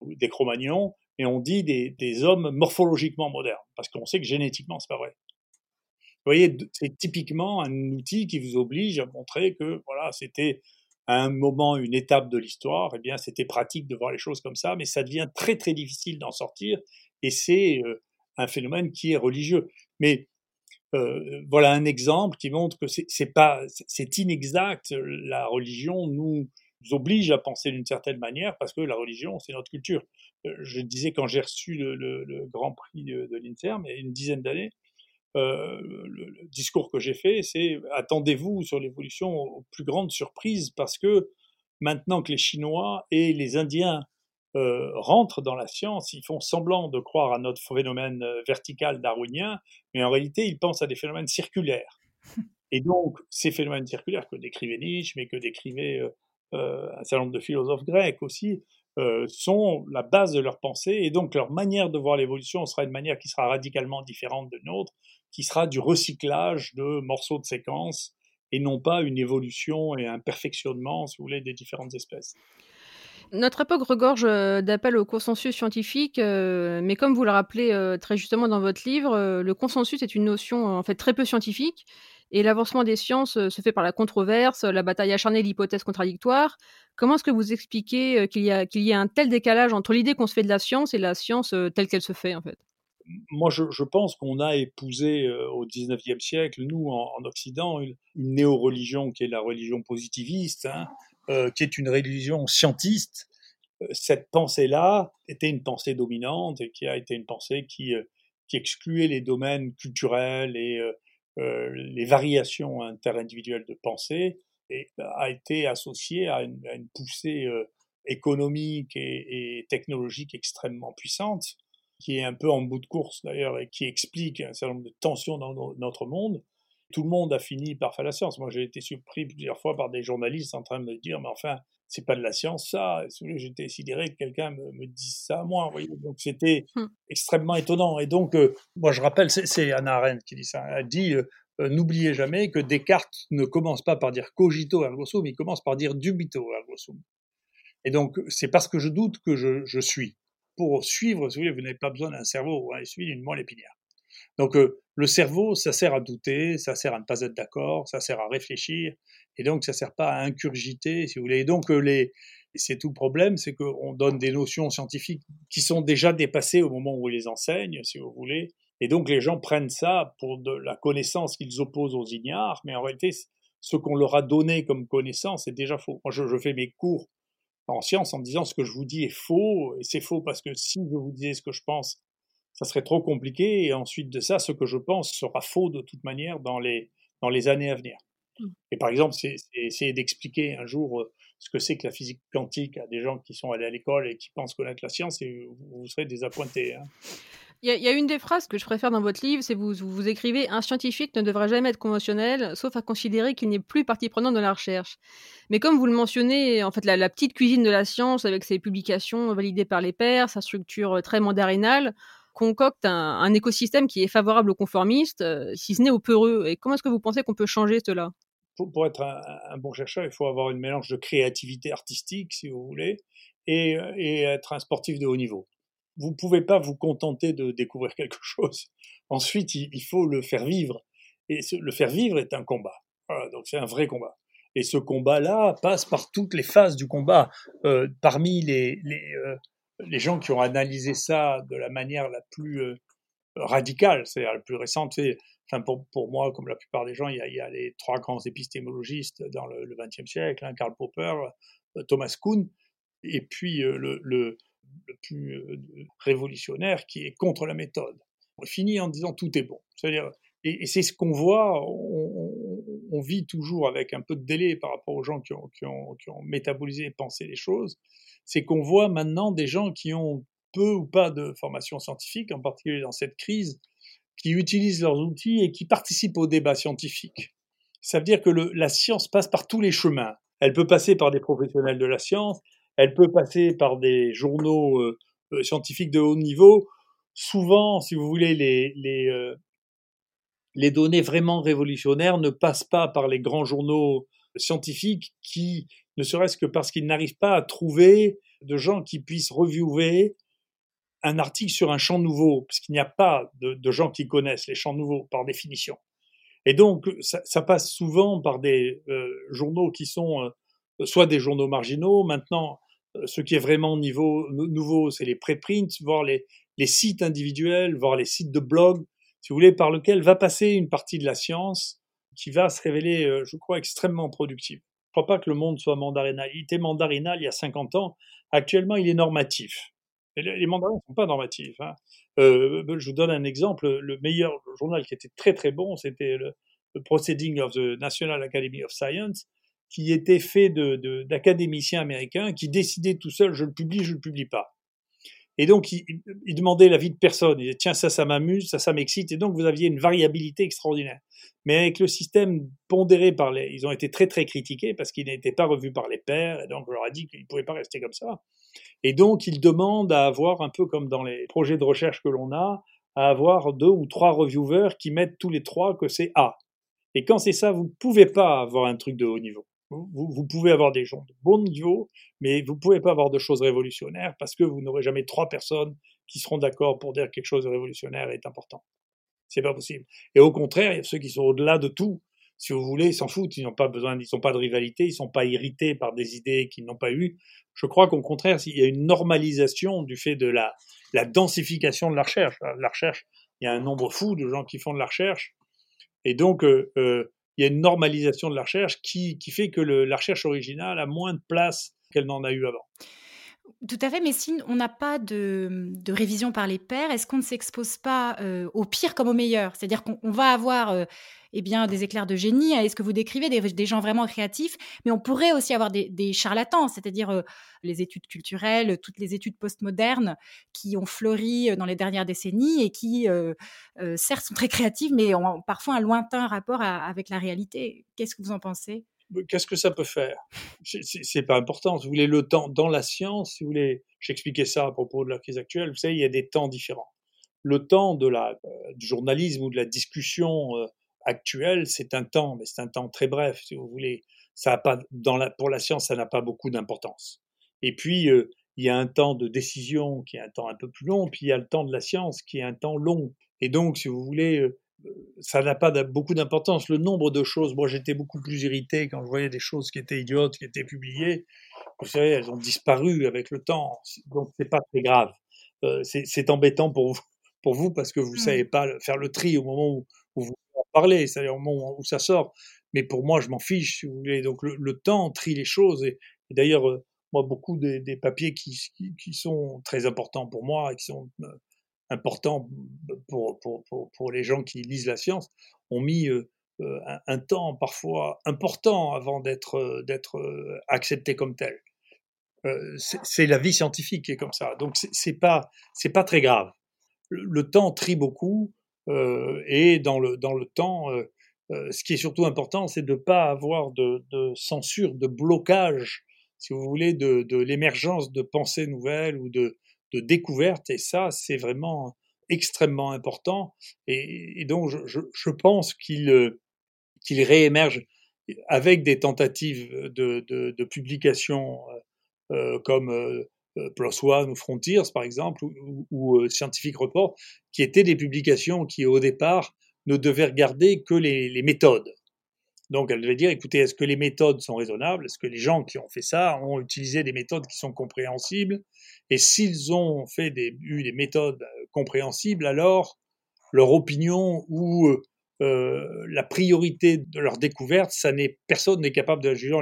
ou des cro-magnons, mais on dit des, hommes morphologiquement modernes, parce qu'on sait que génétiquement, c'est pas vrai. Vous voyez, c'est typiquement un outil qui vous oblige à montrer que voilà, c'était à un moment, une étape de l'histoire, eh bien, c'était pratique de voir les choses comme ça, mais ça devient très très difficile d'en sortir, et c'est euh, un phénomène qui est religieux. Mais euh, voilà un exemple qui montre que c'est pas, c'est inexact. La religion nous oblige à penser d'une certaine manière parce que la religion, c'est notre culture. Euh, je disais quand j'ai reçu le, le, le, Grand Prix de, de l'INSERM, il y a une dizaine d'années, euh, le, discours que j'ai fait, c'est attendez-vous sur l'évolution aux plus grandes surprises parce que maintenant que les Chinois et les Indiens euh, rentrent dans la science, ils font semblant de croire à notre phénomène euh, vertical darwinien, mais en réalité, ils pensent à des phénomènes circulaires. Et donc, ces phénomènes circulaires que décrivait Nietzsche, mais que décrivait euh, un certain nombre de philosophes grecs aussi, euh, sont la base de leur pensée, et donc leur manière de voir l'évolution sera une manière qui sera radicalement différente de nôtre, qui sera du recyclage de morceaux de séquences, et non pas une évolution et un perfectionnement, si vous voulez, des différentes espèces. Notre époque regorge euh, d'appels au consensus scientifique, euh, mais comme vous le rappelez euh, très justement dans votre livre, le consensus est une notion en fait très peu scientifique, et l'avancement des sciences se fait par la controverse, la bataille acharnée l'hypothèse contradictoire. Comment est-ce que vous expliquez qu'il y, qu'il y a un tel décalage entre l'idée qu'on se fait de la science et la science telle qu'elle se fait en fait? Moi, je, pense qu'on a épousé au XIXe siècle, nous, en, en Occident, une, une néo-religion qui est la religion positiviste, hein, euh, qui est une religion scientiste, euh, cette pensée-là était une pensée dominante et qui a été une pensée qui, euh, qui excluait les domaines culturels et les variations interindividuelles de pensée et a été associée à une, à une poussée économique et, et, technologique extrêmement puissante, qui est un peu en bout de course d'ailleurs et qui explique un certain nombre de tensions dans notre monde tout le monde a fini par faire la science. Moi, j'ai été surpris plusieurs fois par des journalistes en train de me dire, mais enfin, c'est pas de la science, ça. J'étais sidéré que quelqu'un me, me, dise ça à moi. Voyez donc, c'était mmh. extrêmement étonnant. Et donc, euh, moi, je rappelle, c'est Anna Arendt qui dit ça. Elle dit, euh, euh, n'oubliez jamais que Descartes ne commence pas par dire cogito ergo sum, il commence par dire dubito ergo sum. Et donc, c'est parce que je doute que je, je suis. Pour suivre, si vous voulez, vous n'avez pas besoin d'un cerveau, hein, il suffit d'une moelle épinière. Donc euh, le cerveau, ça sert à douter, ça sert à ne pas être d'accord, ça sert à réfléchir, et donc ça sert pas à incurgiter, si vous voulez. Et donc euh, les, c'est tout le problème, c'est qu'on donne des notions scientifiques qui sont déjà dépassées au moment où on les enseigne, si vous voulez. Et donc les gens prennent ça pour de la connaissance qu'ils opposent aux ignares, mais en réalité, ce qu'on leur a donné comme connaissance est déjà faux. Moi, je, je fais mes cours en science en disant ce que je vous dis est faux, et c'est faux parce que si je vous disais ce que je pense, ça serait trop compliqué. Et ensuite de ça, ce que je pense sera faux de toute manière dans les, dans les années à venir. Mmh. Et par exemple, c'est essayer d'expliquer un jour euh, ce que c'est que la physique quantique à des gens qui sont allés à l'école et qui pensent connaître la science, et vous, serez désappointés. Hein. Il y, a une des phrases que je préfère dans votre livre, c'est vous, vous écrivez Un scientifique ne devrait jamais être conventionnel, sauf à considérer qu'il n'est plus partie prenante de la recherche. Mais comme vous le mentionnez, en fait, la, la, petite cuisine de la science, avec ses publications validées par les pairs, sa structure euh, très mandarinale, concocte un, écosystème qui est favorable aux conformistes, euh, si ce n'est aux peureux. Et comment est-ce que vous pensez qu'on peut changer cela? Pour, être un, bon chercheur, il faut avoir une mélange de créativité artistique, si vous voulez, et, être un sportif de haut niveau. Vous ne pouvez pas vous contenter de découvrir quelque chose. Ensuite, il, faut le faire vivre. Et le faire vivre est un combat. donc c'est un vrai combat. Et ce combat-là passe par toutes les phases du combat. Euh, parmi les, euh, les gens qui ont analysé ça de la manière la plus euh, radicale, c'est-à-dire la plus récente, enfin pour, pour, moi, comme la plupart des gens, il y, a, les trois grands épistémologistes dans le XXe siècle, hein, Karl Popper, euh, Thomas Kuhn, et puis euh, le, le, plus révolutionnaire qui est contre la méthode. On finit en disant tout est bon. C'est-à-dire, et, c'est ce qu'on voit, on, vit toujours avec un peu de délai par rapport aux gens qui ont, métabolisé et pensé les choses c'est qu'on voit maintenant des gens qui ont peu ou pas de formation scientifique, en particulier dans cette crise, qui utilisent leurs outils et qui participent au débat scientifique. Ça veut dire que la science passe par tous les chemins. Elle peut passer par des professionnels de la science, elle peut passer par des journaux euh, euh, scientifiques de haut niveau. souvent, si vous voulez, les, les, euh, les données vraiment révolutionnaires ne passent pas par les grands journaux scientifiques qui, ne serait-ce que parce qu'ils n'arrivent pas à trouver de gens qui puissent reviewer un article sur un champ nouveau, parce qu'il n'y a pas de, gens qui connaissent les champs nouveaux par définition. Et donc, ça, passe souvent par des euh, journaux qui sont euh, soit des journaux marginaux. Maintenant, euh, ce qui est vraiment niveau, nouveau, c'est les préprints, voire les, les sites individuels, voire les sites de blog, si vous voulez, par lequel va passer une partie de la science qui va se révéler, je crois, extrêmement productive. Je ne crois pas que le monde soit mandarinal. Il était mandarinal il y a 50 ans. Actuellement, il est normatif les mandarins ne sont pas normatifs. Hein. Euh, je vous donne un exemple. Le meilleur journal qui était très très bon, c'était le, Proceeding of the National Academy of Science, qui était fait d'académiciens américains qui décidaient tout seuls, je le publie, je le publie pas. Et donc, il, il demandait l'avis de personne. Il disait, tiens, ça, ça m'amuse, ça, ça m'excite. Et donc, vous aviez une variabilité extraordinaire. Mais avec le système pondéré par les... Ils ont été très, très critiqués parce qu'ils n'étaient pas revus par les pairs. Et donc, on leur a dit qu'ils ne pouvaient pas rester comme ça. Et donc, ils demandent à avoir, un peu comme dans les projets de recherche que l'on a, à avoir deux ou trois reviewers qui mettent tous les trois que c'est A. Et quand c'est ça, vous ne pouvez pas avoir un truc de haut niveau. Vous, pouvez avoir des gens de bon niveau, mais vous ne pouvez pas avoir de choses révolutionnaires parce que vous n'aurez jamais trois personnes qui seront d'accord pour dire que quelque chose de révolutionnaire est important. C'est pas possible. Et au contraire, il y a ceux qui sont au-delà de tout. Si vous voulez, ils s'en foutent, ils n'ont pas besoin, ils n'ont pas de rivalité, ils sont pas irrités par des idées qu'ils n'ont pas eues. Je crois qu'au contraire, il y a une normalisation du fait de la, densification de la recherche. La recherche, il y a un nombre fou de gens qui font de la recherche. Et donc, euh, euh, il y a une normalisation de la recherche qui, fait que la recherche originale a moins de place qu'elle n'en a eu avant. Tout à fait, mais si on n'a pas de, révision par les pairs, est-ce qu'on ne s'expose pas euh, au pire comme au meilleur? C'est-à-dire qu'on va avoir euh, eh bien, des éclairs de génie, est-ce que vous décrivez, des, gens vraiment créatifs, mais on pourrait aussi avoir des, charlatans, c'est-à-dire euh, les études culturelles, toutes les études postmodernes qui ont fleuri dans les dernières décennies et qui, certes, sont très créatives, mais ont parfois un lointain rapport avec la réalité. Qu'est-ce que vous en pensez? Qu'est-ce que ça peut faire? C'est pas important. Si vous voulez, le temps dans la science, si vous voulez, j'expliquais ça à propos de la crise actuelle. Vous savez, il y a des temps différents. Le temps de la, euh, du journalisme ou de la discussion euh, actuelle, c'est un temps, mais c'est un temps très bref, si vous voulez. Ça a pas, pour la science, ça n'a pas beaucoup d'importance. Et puis, euh, il y a un temps de décision qui est un temps un peu plus long, puis il y a le temps de la science qui est un temps long. Et donc, si vous voulez, ça n'a pas beaucoup d'importance. Le nombre de choses, moi j'étais beaucoup plus irrité quand je voyais des choses qui étaient idiotes, qui étaient publiées. Vous savez, elles ont disparu avec le temps, donc c'est pas très grave. Euh, c'est embêtant pour vous, pour vous parce que vous mmh. savez pas faire le tri au moment où, vous en parlez, c'est-à-dire au moment où ça sort. Mais pour moi, je m'en fiche, si vous voulez. Donc le, temps trie les choses. Et, d'ailleurs, euh, moi, beaucoup des, papiers qui, qui, qui, sont très importants pour moi et qui sont euh, important pour, pour, pour, pour, les gens qui lisent la science, ont mis euh, euh, un, temps parfois important avant d'être euh, d'être accepté comme tel. c'est la vie scientifique qui est comme ça. Donc c'est pas c'est pas très grave. Le, temps trie beaucoup et dans le dans le temps, ce qui est surtout important, c'est de ne pas avoir de, de, censure, de blocage, si vous voulez, de, de l'émergence de pensées nouvelles ou de de découverte, et ça, c'est vraiment extrêmement important. Et, donc, je, pense qu'il euh, qu'il réémerge avec des tentatives de, de, de publication euh, euh comme Plus One ou Frontiers, par exemple, ou, Scientific Report, qui étaient des publications qui, au départ, ne devaient regarder que les méthodes. Donc elle devait dire, écoutez, est-ce que les méthodes sont raisonnables? Est-ce que les gens qui ont fait ça ont utilisé des méthodes qui sont compréhensibles? Et s'ils ont fait des, eu des méthodes euh, compréhensibles, alors leur opinion ou euh, la priorité de leur découverte, ça n'est personne n'est capable de la juger.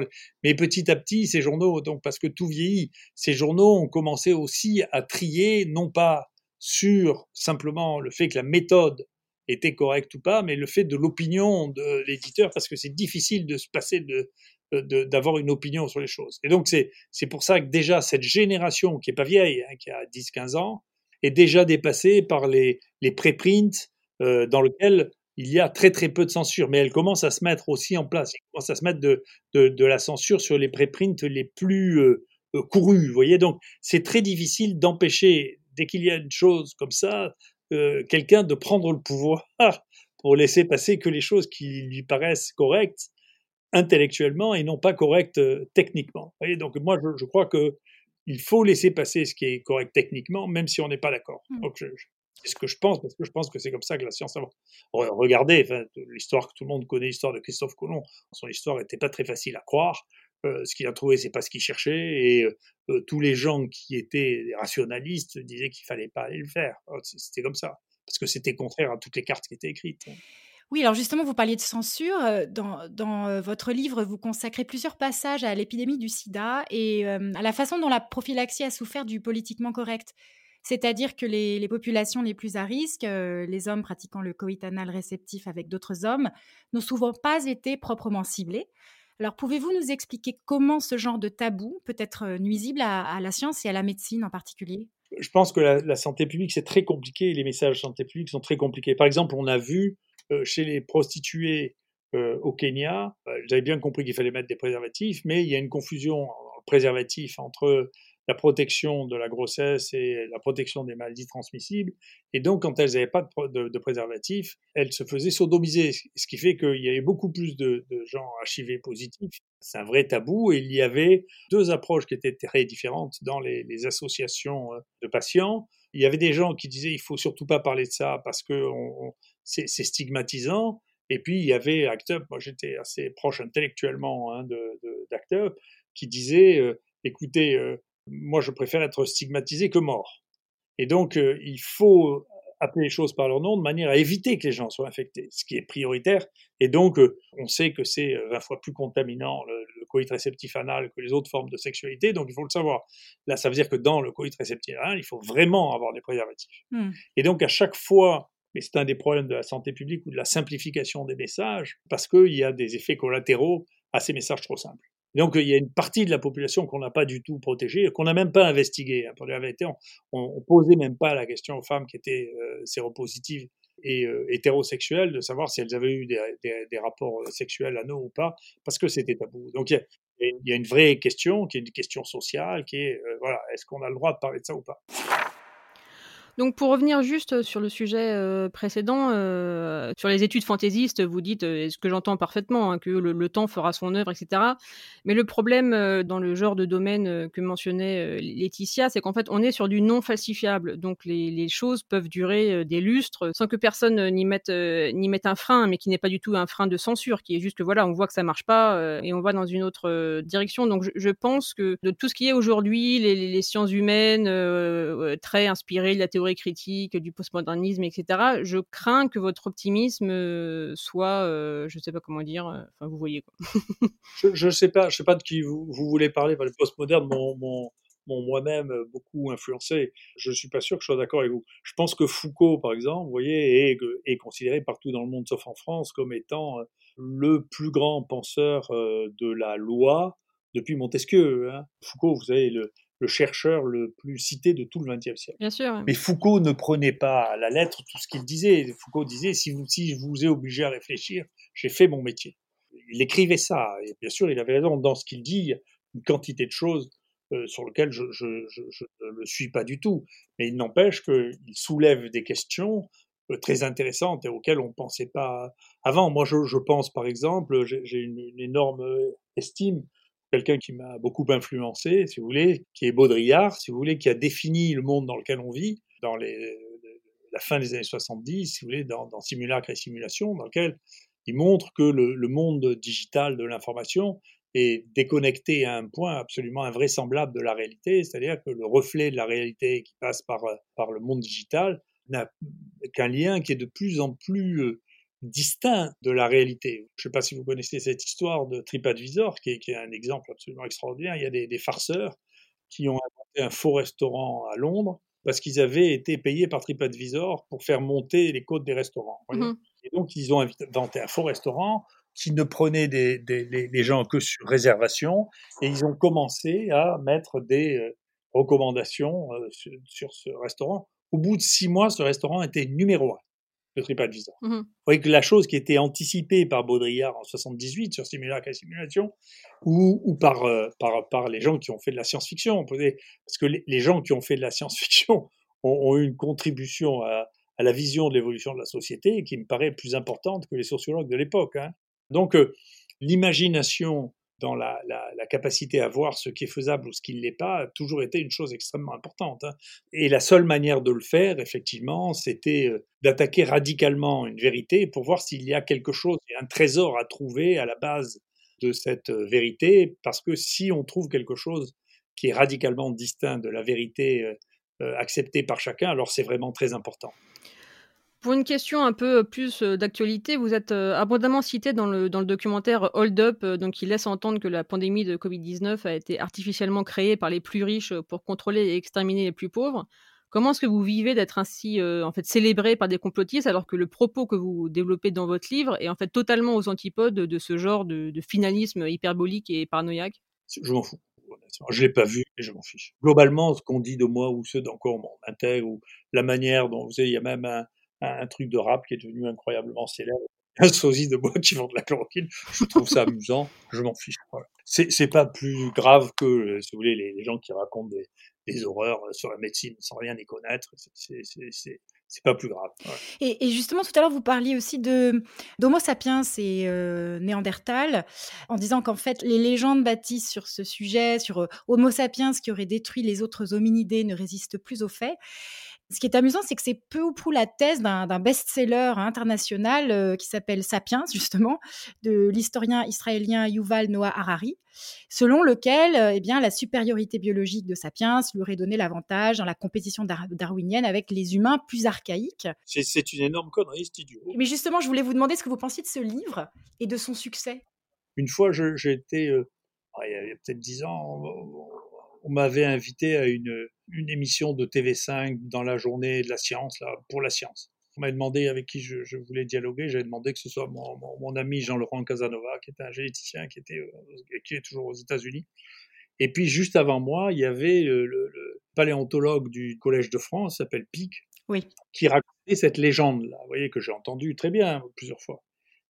Mais petit à petit, ces journaux, donc parce que tout vieillit, ces journaux ont commencé aussi à trier, non pas sur simplement le fait que la méthode était correct ou pas, mais le fait de l'opinion de l'éditeur, parce que c'est difficile de se passer de d'avoir une opinion sur les choses. Et donc c'est c'est pour ça que déjà cette génération qui est pas vieille, hein, qui a 10-15 ans, est déjà dépassée par les les préprints euh, dans lesquels il y a très très peu de censure, mais elle commence à se mettre aussi en place. Elle commence à se mettre de de, la censure sur les préprints les plus euh, euh, courus. Vous voyez, donc c'est très difficile d'empêcher dès qu'il y a une chose comme ça, euh, quelqu'un de prendre le pouvoir pour laisser passer que les choses qui lui paraissent correctes intellectuellement et non pas correctes euh, techniquement. Vous donc moi, je, crois que il faut laisser passer ce qui est correct techniquement, même si on n'est pas d'accord. Mmh. c'est ce que je pense, parce que je pense que c'est comme ça que la science avance. Regardez, l'histoire que tout le monde connaît, l'histoire de Christophe Colomb, son histoire n'était pas très facile à croire. Euh, ce qu'il a trouvé, c'est pas ce qu'il cherchait, et euh, euh, tous les gens qui étaient rationalistes disaient qu'il fallait pas aller le faire. Oh, c'était comme ça, parce que c'était contraire à toutes les cartes qui étaient écrites. Oui, alors justement, vous parliez de censure. Dans, votre livre, vous consacrez plusieurs passages à l'épidémie du sida et à la façon dont la prophylaxie a souffert du politiquement correct. C'est-à-dire que les, les, populations les plus à risque, les hommes pratiquant le coït anal réceptif avec d'autres hommes, n'ont souvent pas été proprement ciblés. Alors, pouvez-vous nous expliquer comment ce genre de tabou peut être euh, nuisible à, la science et à la médecine en particulier? Je pense que la, santé publique, c'est très compliqué les messages santé publique sont très compliqués. Par exemple, on a vu euh, chez les prostituées euh, au Kenya, j'avais bien compris qu'il fallait mettre des préservatifs, mais il y a une confusion préservatif entre la protection de la grossesse et la protection des maladies transmissibles. Et donc, quand elles n'avaient pas de, de, préservatif, elles se faisaient sodomiser, ce qui fait qu'il y avait beaucoup plus de, gens HIV positifs. C'est un vrai tabou et il y avait deux approches qui étaient très différentes dans les, associations euh, de patients. Il y avait des gens qui disaient il faut surtout pas parler de ça parce que c'est stigmatisant. Et puis il y avait ACT UP, moi j'étais assez proche intellectuellement hein, d'ACT UP, qui disait euh, écoutez, euh, moi je préfère être stigmatisé que mort. Et donc euh, il faut appeler les choses par leur nom de manière à éviter que les gens soient infectés, ce qui est prioritaire. Et donc euh, on sait que c'est 20 fois plus contaminant le, coït réceptif anal que les autres formes de sexualité, donc il faut le savoir. Là, ça veut dire que dans le coït réceptif anal, il faut vraiment avoir des préservatifs. Mmh. Et donc à chaque fois mais c'est un des problèmes de la santé publique ou de la simplification des messages, parce qu'il y a des effets collatéraux à ces messages trop simples donc, il y a une partie de la population qu'on n'a pas du tout protégée, qu'on n'a même pas investiguée. Hein, pour la vérité, on, ne posait même pas la question aux femmes qui étaient euh, séropositives et euh, hétérosexuelles de savoir si elles avaient eu des, rapports euh, sexuels nous ou pas, parce que c'était tabou. Donc, il y, a, une vraie question, qui est une question sociale, qui est, voilà, est-ce qu'on a le droit de parler de ça ou pas? Donc pour revenir juste sur le sujet précédent, sur les études fantaisistes, vous dites, et ce que j'entends parfaitement, hein, que le, temps fera son œuvre, etc. Mais le problème dans le genre de domaine que mentionnait Laetitia, c'est qu'en fait, on est sur du non falsifiable. Donc les, choses peuvent durer des lustres sans que personne n'y mette, n'y mette un frein, mais qui n'est pas du tout un frein de censure, qui est juste que voilà, on voit que ça marche pas et on va dans une autre direction. Donc je, pense que de tout ce qui est aujourd'hui, les, les, sciences humaines, très inspirées de la théorie critique, du postmodernisme, etc. Je crains que votre optimisme euh, soit, euh, je ne sais pas comment dire, euh, enfin vous voyez quoi. je ne sais pas, je sais pas de qui vous, voulez parler. Le postmoderne m'ont moi-même beaucoup influencé. Je ne suis pas sûr que je sois d'accord avec vous. Je pense que Foucault, par exemple, vous voyez, est, est, considéré partout dans le monde, sauf en France, comme étant le plus grand penseur de la loi depuis Montesquieu. Hein. Foucault, vous savez, le, le chercheur le plus cité de tout le XXe siècle. Bien sûr. Mais Foucault ne prenait pas à la lettre tout ce qu'il disait. Foucault disait si, vous, si je vous ai obligé à réfléchir, j'ai fait mon métier. Il écrivait ça, et bien sûr, il avait raison dans ce qu'il dit, une quantité de choses euh, sur lesquelles je, ne le suis pas du tout. Mais il n'empêche qu'il soulève des questions euh, très intéressantes et auxquelles on ne pensait pas avant. Moi, je, pense, par exemple, j'ai une, une, énorme estime quelqu'un qui m'a beaucoup influencé, si vous voulez, qui est Baudrillard, si vous voulez, qui a défini le monde dans lequel on vit, dans les, la fin des années 70, si vous voulez, dans, dans Simulacre et Simulation, dans lequel il montre que le, monde digital de l'information est déconnecté à un point absolument invraisemblable de la réalité, c'est-à-dire que le reflet de la réalité qui passe par, par le monde digital n'a qu'un lien qui est de plus en plus euh, distinct de la réalité. Je ne sais pas si vous connaissez cette histoire de TripAdvisor, qui est, qui est un exemple absolument extraordinaire. Il y a des, farceurs qui ont inventé un faux restaurant à Londres parce qu'ils avaient été payés par TripAdvisor pour faire monter les côtes des restaurants. Mmh Et donc, ils ont inventé un faux restaurant qui ne prenait des, les, gens que sur réservation, et ils ont commencé à mettre des euh, recommandations euh, sur, sur, ce restaurant. Au bout de six mois, ce restaurant était numéro un de TripAdvisor. Mmh Vous voyez que la chose qui était anticipée par Baudrillard en 78 sur Simulacre et Simulation, ou, ou par, euh, par, par les gens qui ont fait de la science-fiction, parce que les, gens qui ont fait de la science-fiction ont, eu une contribution à, la vision de l'évolution de la société qui me paraît plus importante que les sociologues de l'époque. Hein. Donc, euh, l'imagination dans la, capacité à voir ce qui est faisable ou ce qui ne l'est pas a toujours été une chose extrêmement importante. Hein. Et la seule manière de le faire, effectivement, c'était euh, d'attaquer radicalement une vérité pour voir s'il y a quelque chose, un trésor à trouver à la base de cette euh, vérité, parce que si on trouve quelque chose qui est radicalement distinct de la vérité euh, acceptée par chacun, alors c'est vraiment très important. Pour une question un peu plus d'actualité, vous êtes abondamment cité dans le, documentaire Hold Up, donc qui laisse entendre que la pandémie de Covid-19 a été artificiellement créée par les plus riches pour contrôler et exterminer les plus pauvres. Comment est-ce que vous vivez d'être ainsi en fait célébré par des complotistes alors que le propos que vous développez dans votre livre est en fait totalement aux antipodes de ce genre de, finalisme hyperbolique et paranoïaque? Je m'en fous. Je l'ai pas vu et je m'en fiche. Globalement, ce qu'on dit de moi ou ceux d'encore mon intègre ou la manière dont vous savez, il y a même un, un, truc de rap qui est devenu incroyablement célèbre. Un sosie de bois qui vend de la chloroquine, je trouve ça amusant, je m'en fiche. Voilà. C'est pas plus grave que, euh, si vous voulez, les, gens qui racontent des, horreurs sur la médecine sans rien y connaître. C'est pas plus grave. Et, justement, tout à l'heure, vous parliez aussi d'Homo sapiens et euh, Néandertal, en disant qu'en fait, les légendes bâties sur ce sujet, sur euh, Homo sapiens qui aurait détruit les autres hominidés, ne résistent plus aux faits. Ce qui est amusant, c'est que c'est peu ou prou la thèse d'un best-seller international euh, qui s'appelle Sapiens, justement, de l'historien israélien Yuval Noah Harari, selon lequel euh, eh bien, la supériorité biologique de Sapiens lui aurait donné l'avantage dans la compétition darwinienne avec les humains plus archaïques. C'est une énorme connerie, c'est idiot. Mais justement, je voulais vous demander ce que vous pensiez de ce livre et de son succès. Une fois, j'ai été, euh, il y a peut-être dix ans, on m'avait invité à une, une, émission de TV5 dans la journée de la science, là, pour la science. On m'a demandé avec qui je, voulais dialoguer. J'avais demandé que ce soit mon, mon, ami Jean-Laurent Casanova, qui était un généticien, qui, était, euh, qui est toujours aux États-Unis. Et puis, juste avant moi, il y avait le, le, paléontologue du Collège de France, s'appelle Pic, oui. qui racontait cette légende-là, vous voyez, que j'ai entendu très bien plusieurs fois.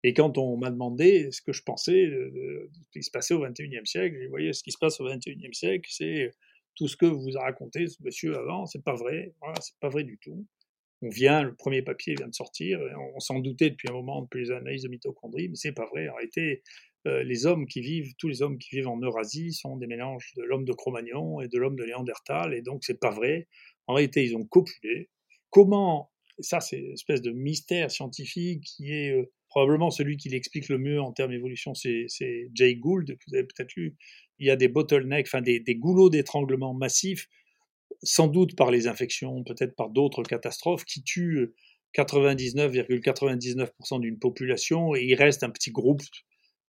Et quand on m'a demandé ce que je pensais de, ce qui se passait au XXIe siècle, vous voyez, ce qui se passe au XXIe siècle, c'est tout ce que vous a raconté ce monsieur avant, c'est pas vrai, voilà, c'est pas vrai du tout. On vient, le premier papier vient de sortir, on, s'en doutait depuis un moment depuis les analyses de mitochondrie, mais c'est pas vrai. En réalité, euh, les hommes qui vivent, tous les hommes qui vivent en Eurasie sont des mélanges de l'homme de Cro-Magnon et de l'homme de Néandertal, et donc c'est pas vrai. En réalité, ils ont copulé. Comment ça, c'est une espèce de mystère scientifique qui est euh, probablement celui qui l'explique le mieux en termes d'évolution, c'est Jay Gould, que vous avez peut-être lu. Il y a des bottlenecks, enfin des, goulots d'étranglement massifs, sans doute par les infections, peut-être par d'autres catastrophes, qui tuent 99,99% d'une population et il reste un petit groupe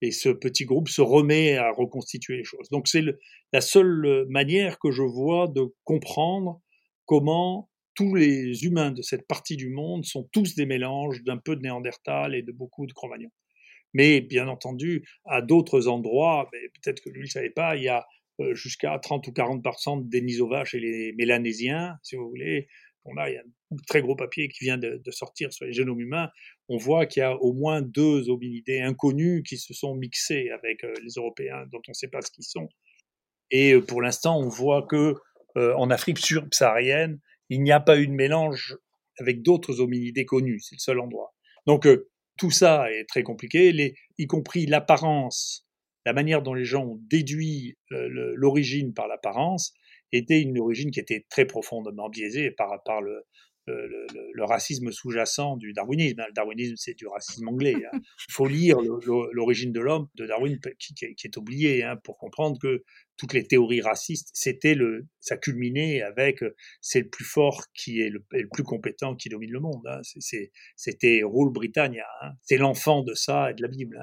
et ce petit groupe se remet à reconstituer les choses. Donc c'est la seule manière que je vois de comprendre comment tous les humains de cette partie du monde sont tous des mélanges d'un peu de Néandertal et de beaucoup de Cro-Magnon. Mais bien entendu, à d'autres endroits, peut-être que lui ne savait pas, il y a euh, jusqu'à 30 ou 40% des Denisova chez les Mélanésiens, si vous voulez. On a, il y a un très gros papier qui vient de, sortir sur les génomes humains. On voit qu'il y a au moins deux hominidés inconnus qui se sont mixés avec euh, les Européens, dont on ne sait pas ce qu'ils sont. Et euh, pour l'instant, on voit que en Afrique subsaharienne, il n'y a pas eu de mélange avec d'autres hominidés connus, c'est le seul endroit. Donc euh, tout ça est très compliqué, y compris l'apparence, la manière dont les gens ont déduit euh, l'origine par l'apparence, était une origine qui était très profondément biaisée par le, le, racisme sous-jacent du darwinisme. Le darwinisme, c'est du racisme anglais. Hein. Il faut lire l'origine de l'homme de Darwin, qui, est oublié, hein, pour comprendre que toutes les théories racistes, c'était le, ça culminait avec c'est le plus fort qui est le, plus compétent qui domine le monde. Hein. C'était Rule Britannia. C'est l'enfant de ça et de la Bible.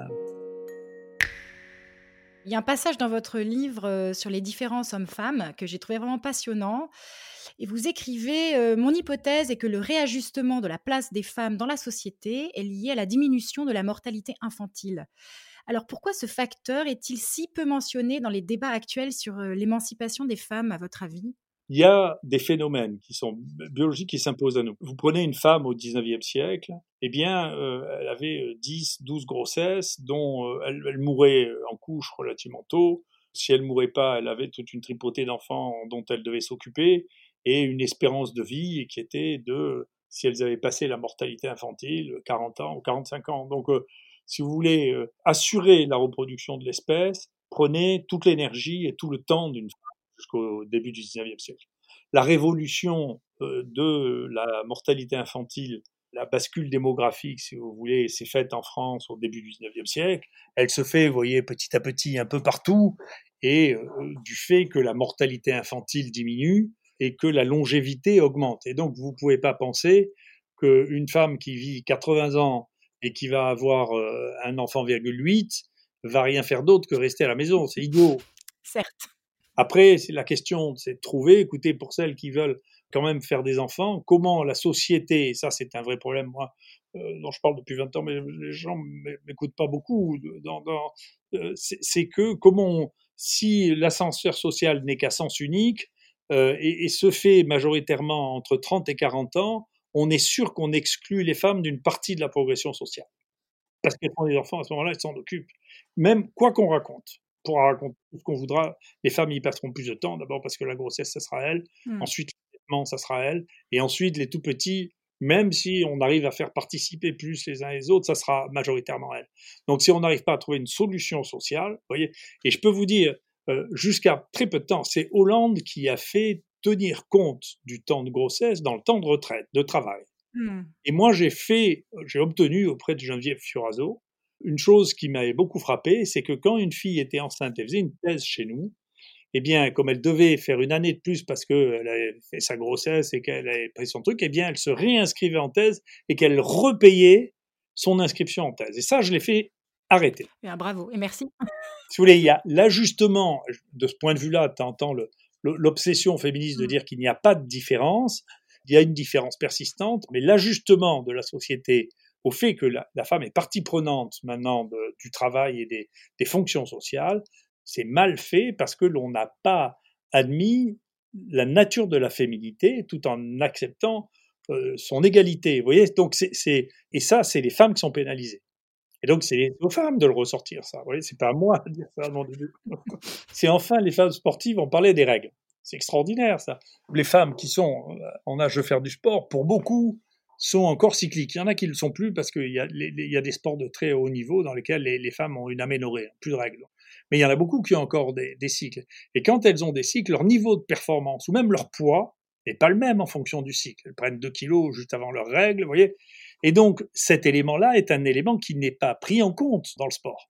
Il y a un passage dans votre livre euh, sur les différences hommes-femmes que j'ai trouvé vraiment passionnant. Et vous écrivez euh, Mon hypothèse est que le réajustement de la place des femmes dans la société est lié à la diminution de la mortalité infantile. Alors pourquoi ce facteur est-il si peu mentionné dans les débats actuels sur euh, l'émancipation des femmes, à votre avis? Il y a des phénomènes qui sont biologiques qui s'imposent à nous. Vous prenez une femme au 19e siècle, eh bien, euh, elle avait 10, 12 grossesses, dont elle, elle, mourait en couche relativement tôt. Si elle mourait pas, elle avait toute une tripotée d'enfants dont elle devait s'occuper. et une espérance de vie qui était de, si elles avaient passé la mortalité infantile, 40 ans ou 45 ans. Donc, euh, si vous voulez euh, assurer la reproduction de l'espèce, prenez toute l'énergie et tout le temps d'une femme jusqu'au début du 19e siècle. La révolution euh, de la mortalité infantile, la bascule démographique, si vous voulez, s'est faite en France au début du 19e siècle. Elle se fait, vous voyez, petit à petit un peu partout, et du fait que la mortalité infantile diminue, et que la longévité augmente. Et donc, vous ne pouvez pas penser qu'une femme qui vit 80 ans et qui va avoir euh, un enfant, virgule 8, va rien faire d'autre que rester à la maison. C'est idiot. Certes. Après, la question, c'est de trouver, écoutez, pour celles qui veulent quand même faire des enfants, comment la société, et ça c'est un vrai problème, moi, euh, dont je parle depuis 20 ans, mais les gens m'écoutent pas beaucoup, dans, dans, euh, c'est que comment, si l'ascenseur social n'est qu'à sens unique, euh, et, se fait majoritairement entre 30 et 40 ans, on est sûr qu'on exclut les femmes d'une partie de la progression sociale. Parce qu'elles font des enfants, à ce moment-là, elles s'en occupent. Même quoi qu'on raconte, pour raconter tout ce qu'on voudra, les femmes y passeront plus de temps, d'abord parce que la grossesse, ça sera elle, mmh. ensuite le ça sera elle, et ensuite les tout petits, même si on arrive à faire participer plus les uns les autres, ça sera majoritairement elle. Donc si on n'arrive pas à trouver une solution sociale, vous voyez, et je peux vous dire, euh, jusqu'à très peu de temps, c'est Hollande qui a fait tenir compte du temps de grossesse dans le temps de retraite, de travail. Hmm. Et moi, j'ai fait, j'ai obtenu auprès de Geneviève Fioraso une chose qui m'avait beaucoup frappé, c'est que quand une fille était enceinte, elle faisait une thèse chez nous, eh bien, comme elle devait faire une année de plus parce qu'elle avait fait sa grossesse et qu'elle avait pris son truc, eh bien, elle se réinscrivait en thèse et qu'elle repayait son inscription en thèse. Et ça, je l'ai fait arrêter. Bien, bravo et merci. Si vous voulez, il y a l'ajustement, de ce point de vue-là, tu entends l'obsession féministe de mm. dire qu'il n'y a pas de différence, il y a une différence persistante, mais l'ajustement de la société au fait que la, femme est partie prenante maintenant du travail et des, des fonctions sociales, c'est mal fait parce que l'on n'a pas admis la nature de la féminité tout en acceptant euh, son égalité. Vous voyez, donc c'est et ça, c'est les femmes qui sont pénalisées. Et donc, c'est aux femmes de le ressortir, ça. Vous voyez, c'est pas à moi de dire ça, C'est enfin les femmes sportives ont parlé des règles. C'est extraordinaire, ça. Les femmes qui sont en âge de faire du sport, pour beaucoup, sont encore cycliques. Il y en a qui ne le sont plus parce qu'il y, a, des sports de très haut niveau dans lesquels les, femmes ont une aménorrhée, plus de règles. Mais il y en a beaucoup qui ont encore des, des, cycles. Et quand elles ont des cycles, leur niveau de performance ou même leur poids n'est pas le même en fonction du cycle. Elles prennent 2 kilos juste avant leurs règles, vous voyez. Et donc, cet élément-là est un élément qui n'est pas pris en compte dans le sport.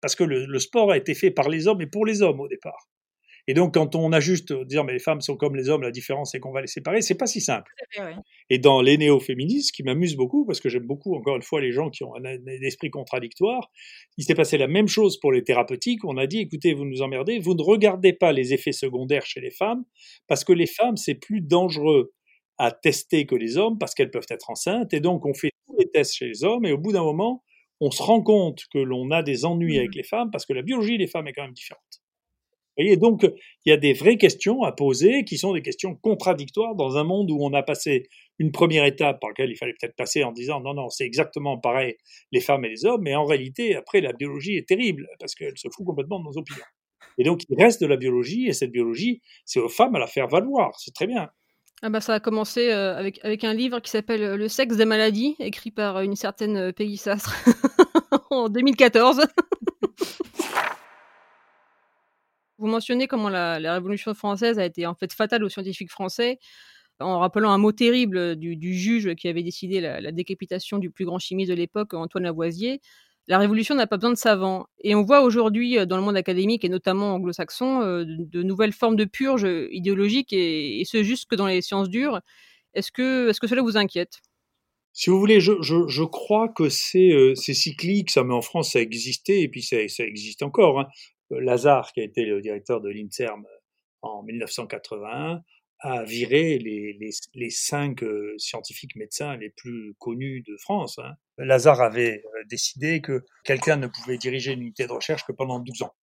Parce que le, sport a été fait par les hommes et pour les hommes au départ. Et donc, quand on a juste dire mais les femmes sont comme les hommes, la différence c'est qu'on va les séparer, c'est pas si simple. Et dans les néo-féministes, qui m'amuse beaucoup, parce que j'aime beaucoup, encore une fois, les gens qui ont un, esprit contradictoire, il s'est passé la même chose pour les thérapeutiques. On a dit, écoutez, vous nous emmerdez, vous ne regardez pas les effets secondaires chez les femmes, parce que les femmes, c'est plus dangereux à tester que les hommes parce qu'elles peuvent être enceintes. Et donc, on fait tous les tests chez les hommes et au bout d'un moment, on se rend compte que l'on a des ennuis avec mmh. les femmes parce que la biologie des femmes est quand même différente. Donc, il y a des vraies questions à poser qui sont des questions contradictoires dans un monde où on a passé une première étape par laquelle il fallait peut-être passer en disant non, non, c'est exactement pareil les femmes et les hommes, mais en réalité, après, la biologie est terrible parce qu'elle se fout complètement de nos opinions. Et donc, il reste de la biologie et cette biologie, c'est aux femmes à la faire valoir. C'est très bien. Ah bah ça a commencé euh, avec, avec un livre qui s'appelle euh, Le sexe des maladies, écrit par euh, une certaine Peggy Sastre en 2014. Vous mentionnez comment la, Révolution française a été en fait fatale aux scientifiques français, en rappelant un mot terrible du, juge qui avait décidé la, décapitation du plus grand chimiste de l'époque, Antoine Lavoisier la révolution n'a pas besoin de savants. Et on voit aujourd'hui euh, dans le monde académique et notamment anglo-saxon euh, de, nouvelles formes de purge idéologique et, ce juste que dans les sciences dures. Est-ce que, est que cela vous inquiète? Si vous voulez, je, crois que euh, c'est cyclique, ça, mais en France, ça existait, et puis ça, existe encore. Hein. Lazare, qui a été le directeur de l'INSERM en 1981, a viré les, cinq euh, scientifiques médecins les plus connus de France. Hein. Lazare avait euh, décidé que quelqu'un ne pouvait diriger une unité de recherche que pendant 12 ans.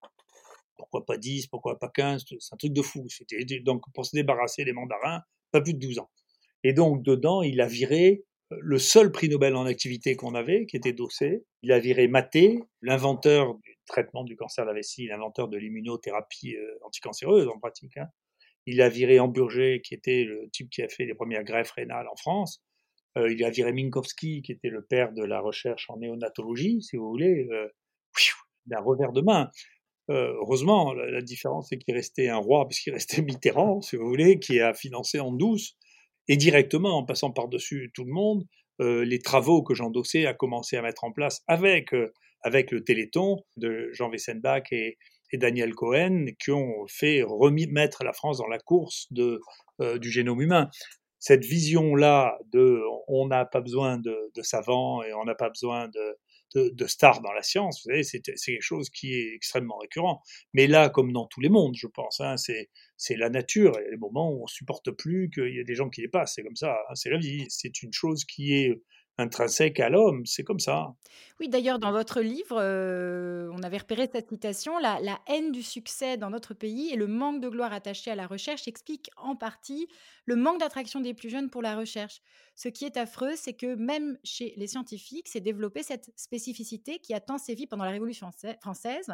Pourquoi pas 10, pourquoi pas 15 C'est un truc de fou. C'était donc pour se débarrasser des mandarins, pas plus de 12 ans. Et donc dedans, il a viré euh, le seul prix Nobel en activité qu'on avait, qui était Dossé. Il a viré Maté, l'inventeur du traitement du cancer de la vessie, l'inventeur de l'immunothérapie anticancéreuse en pratique. Hein Il a viré Hamburger, qui était le type qui a fait les premières greffes rénales en France. Euh, il a viré Minkowski, qui était le père de la recherche en néonatologie, si vous voulez, euh, d'un revers de main. Euh, heureusement, la, différence, c'est qu'il restait un roi, puisqu'il restait Mitterrand, si vous voulez, qui a financé en douce, et directement, en passant par-dessus tout le monde, euh, les travaux que Jean Dossé a commencé à mettre en place avec, euh, avec le Téléthon de Jean Wessenbach et, Daniel Cohen, qui ont fait remettre la France dans la course de, du génome humain. Cette vision-là de on n'a pas besoin de, savants et on n'a pas besoin de, de, de stars dans la science. Vous savez, c'est quelque chose qui est extrêmement récurrent. Mais là, comme dans tous les mondes, je pense, hein, c'est la nature. Il y a des moments où on supporte plus qu'il y ait des gens qui les passent. C'est comme ça. Hein, c'est la vie. C'est une chose qui est intrinsèque à l'homme, c'est comme ça. Oui, d'ailleurs, dans votre livre, euh, on avait repéré cette citation, la, haine du succès dans notre pays et le manque de gloire attaché à la recherche expliquent en partie le manque d'attraction des plus jeunes pour la recherche. Ce qui est affreux, c'est que même chez les scientifiques, s'est développée cette spécificité qui a tant sévi pendant la Révolution française,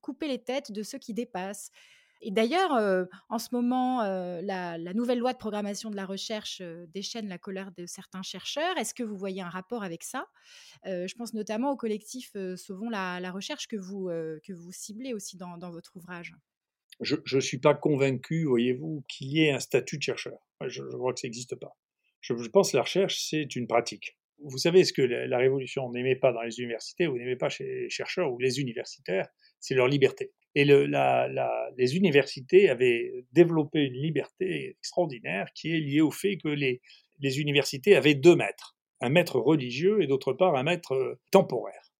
couper les têtes de ceux qui dépassent. Et d'ailleurs, euh, en ce moment, euh, la, nouvelle loi de programmation de la recherche euh, déchaîne la colère de certains chercheurs. Est-ce que vous voyez un rapport avec ça? Je pense notamment au collectif Sauvons la, recherche que vous, que vous ciblez aussi dans, votre ouvrage. Je ne suis pas convaincu, voyez-vous, qu'il y ait un statut de chercheur. Je, je vois que ça n'existe pas. Je, pense que la recherche, c'est une pratique. Vous savez ce que la, révolution n'aimait pas dans les universités, ou n'aimait pas chez les chercheurs ou les universitaires, c'est leur liberté. Et les universités avaient développé une liberté extraordinaire qui est liée au fait que les, les universités avaient deux maîtres, un maître religieux et d'autre part un maître euh, temporaire.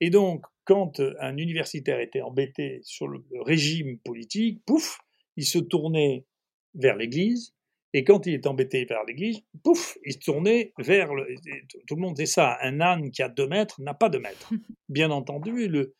Et donc, quand un universitaire était embêté sur le régime politique, pouf, il se tournait vers l'Église, et quand il est embêté vers l'Église, pouf, il se tournait vers le... Tout le monde sait ça, un âne qui a deux mètres n'a pas de maître. Bien entendu, le,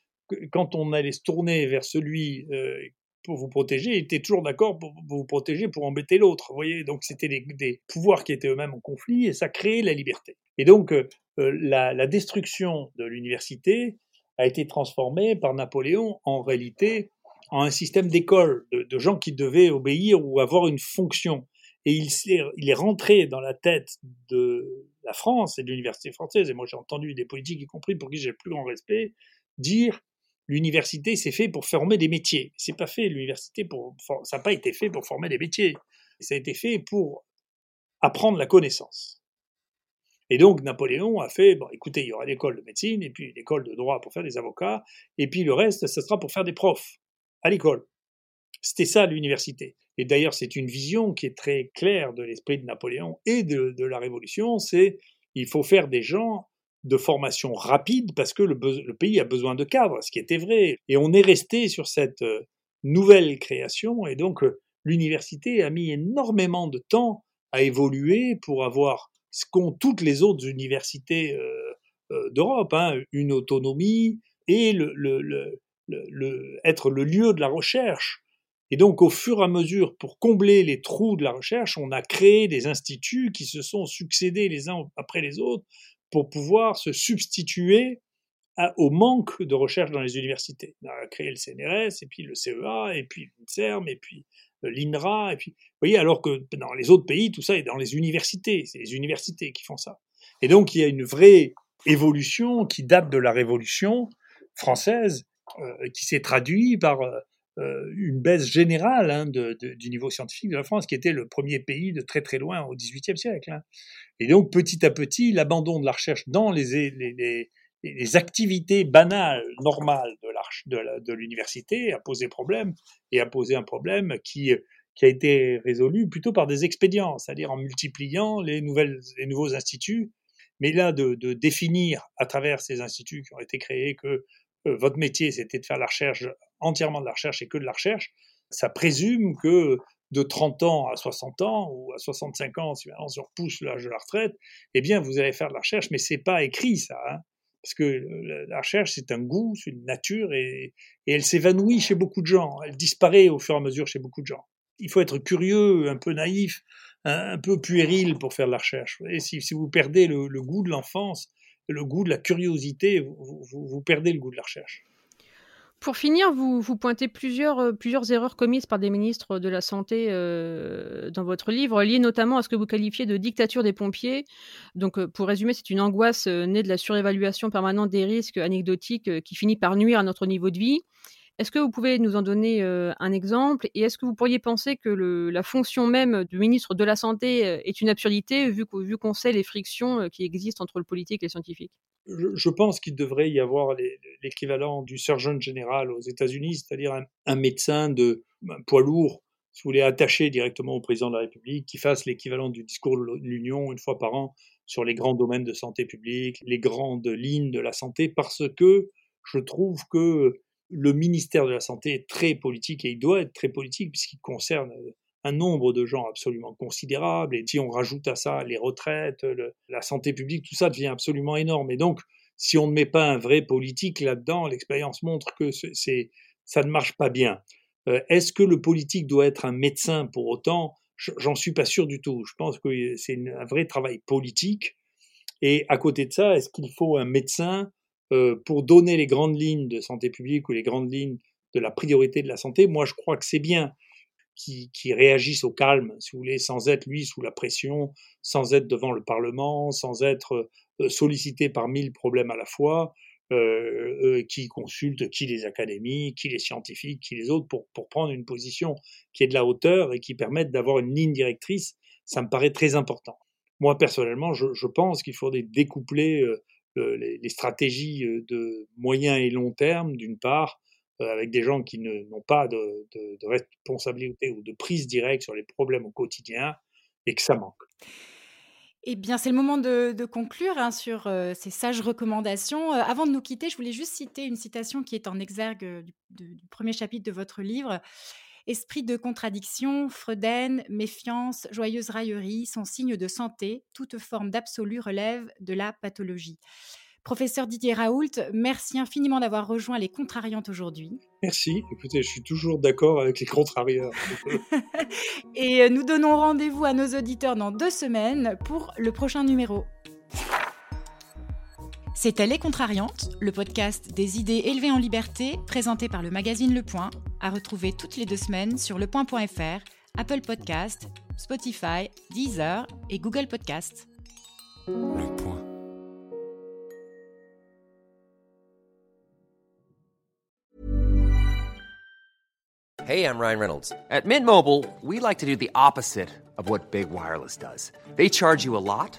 quand on allait se tourner vers celui euh, pour vous protéger, il était toujours d'accord pour, vous protéger pour embêter l'autre. Vous voyez, donc c'était des, pouvoirs qui étaient eux-mêmes en conflit et ça créait la liberté. Et donc euh, euh, la, destruction de l'université a été transformée par Napoléon en réalité en un système d'école de, gens qui devaient obéir ou avoir une fonction. Et il, est rentré dans la tête de la France et de l'université française, et moi j'ai entendu des politiques y compris pour qui j'ai le plus grand respect, dire l'université c'est fait pour former des métiers. C'est pas fait l'université pour ça n'a pas été fait pour former des métiers. Ça a été fait pour apprendre la connaissance. Et donc Napoléon a fait bon écoutez, il y aura l'école de médecine et puis l'école de droit pour faire des avocats et puis le reste ce sera pour faire des profs à l'école. C'était ça l'université. Et d'ailleurs, c'est une vision qui est très claire de l'esprit de Napoléon et de, la Révolution, c'est il faut faire des gens de formation rapide parce que le, pays a besoin de cadres, ce qui était vrai. Et on est resté sur cette euh, nouvelle création et donc euh, l'université a mis énormément de temps à évoluer pour avoir ce qu'ont toutes les autres universités euh, d'Europe, hein, une autonomie et être le lieu de la recherche. Et donc, au fur et à mesure, pour combler les trous de la recherche, on a créé des instituts qui se sont succédés les uns après les autres pour pouvoir se substituer au manque de recherche dans les universités. On a créé le CNRS, et puis le CEA, et puis l'INSERM, et puis euh, l'INRA, et puis, vous voyez, alors que dans les autres pays, tout ça est dans les universités, c'est les universités qui font ça. Et donc, il y a une vraie évolution qui date de la Révolution française, euh, qui s'est traduite par euh, une baisse générale hein, du niveau scientifique de la France, qui était le premier pays de très très loin au XVIIIe siècle. Hein. Et donc petit à petit, l'abandon de la recherche dans les, activités banales, normales de l'université a posé problème, et a posé un problème qui, a été résolu plutôt par des expédients, c'est-à-dire en multipliant les, nouvelles, les nouveaux instituts, mais là de, définir à travers ces instituts qui ont été créés que euh, votre métier c'était de faire la recherche entièrement de la recherche et que de la recherche, ça présume que de 30 ans à 60 ans ou à 65 ans, si on se repousse l'âge de la retraite, eh bien, vous allez faire de la recherche, mais c'est pas écrit ça, hein. parce que la recherche c'est un goût, c'est une nature et, elle s'évanouit chez beaucoup de gens, elle disparaît au fur et à mesure chez beaucoup de gens. Il faut être curieux, un peu naïf, un, peu puéril pour faire de la recherche. Et si, vous perdez le, goût de l'enfance, le goût de la curiosité, vous perdez le goût de la recherche. Pour finir, vous, vous pointez plusieurs, euh, plusieurs erreurs commises par des ministres de la Santé euh, dans votre livre, liées notamment à ce que vous qualifiez de dictature des pompiers. Donc, euh, pour résumer, c'est une angoisse née de la surévaluation permanente des risques anecdotiques qui finit par nuire à notre niveau de vie. Est-ce que vous pouvez nous en donner un exemple? Et est-ce que vous pourriez penser que la fonction même du ministre de la Santé est une absurdité, vu, vu qu'on sait les frictions qui existent entre le politique et les scientifiques? Je, pense qu'il devrait y avoir l'équivalent du surgeon général aux États-Unis, c'est-à-dire un, médecin de poids lourd, si vous voulez, attaché directement au président de la République, qui fasse l'équivalent du discours de l'Union une fois par an sur les grands domaines de santé publique, les grandes lignes de la santé, parce que je trouve que le ministère de la Santé est très politique et il doit être très politique puisqu'il concerne un nombre de gens absolument considérable. Et si on rajoute à ça les retraites, la santé publique, tout ça devient absolument énorme. Et donc, si on ne met pas un vrai politique là-dedans, l'expérience montre que ça ne marche pas bien. Euh, est-ce que le politique doit être un médecin pour autant? J'en suis pas sûr du tout. Je pense que c'est un vrai travail politique. Et à côté de ça, est-ce qu'il faut un médecin euh, pour donner les grandes lignes de santé publique ou les grandes lignes de la priorité de la santé Moi, je crois que c'est bien qui, qui, réagissent au calme, si vous voulez, sans être lui sous la pression, sans être devant le Parlement, sans être euh, sollicité par mille problèmes à la fois, euh, euh, qui consulte qui les académies, qui les scientifiques, qui les autres, pour, pour prendre une position qui est de la hauteur et qui permette d'avoir une ligne directrice, ça me paraît très important. Moi, personnellement, je, je pense qu'il faudrait découpler euh, les, stratégies de moyen et long terme, d'une part, avec des gens qui n'ont pas de, responsabilité ou de prise directe sur les problèmes au quotidien et que ça manque. Eh bien, c'est le moment de, conclure hein, sur ces sages recommandations. Avant de nous quitter, je voulais juste citer une citation qui est en exergue du, premier chapitre de votre livre. Esprit de contradiction, Freuden, méfiance, joyeuse raillerie sont signes de santé. Toute forme d'absolu relève de la pathologie. Professeur Didier Raoult, merci infiniment d'avoir rejoint les contrariantes aujourd'hui. Merci. Écoutez, je suis toujours d'accord avec les contrariants. Et euh, nous donnons rendez-vous à nos auditeurs dans deux semaines pour le prochain numéro. C'était Les Contrariantes, le podcast des idées élevées en liberté, présenté par le magazine Le Point, à retrouver toutes les deux semaines sur lepoint.fr, Apple Podcast, Spotify, Deezer et Google Podcast. Le Point. Hey, I'm Ryan Reynolds. At Mint Mobile, we like to do the opposite of what Big Wireless does. They charge you a lot,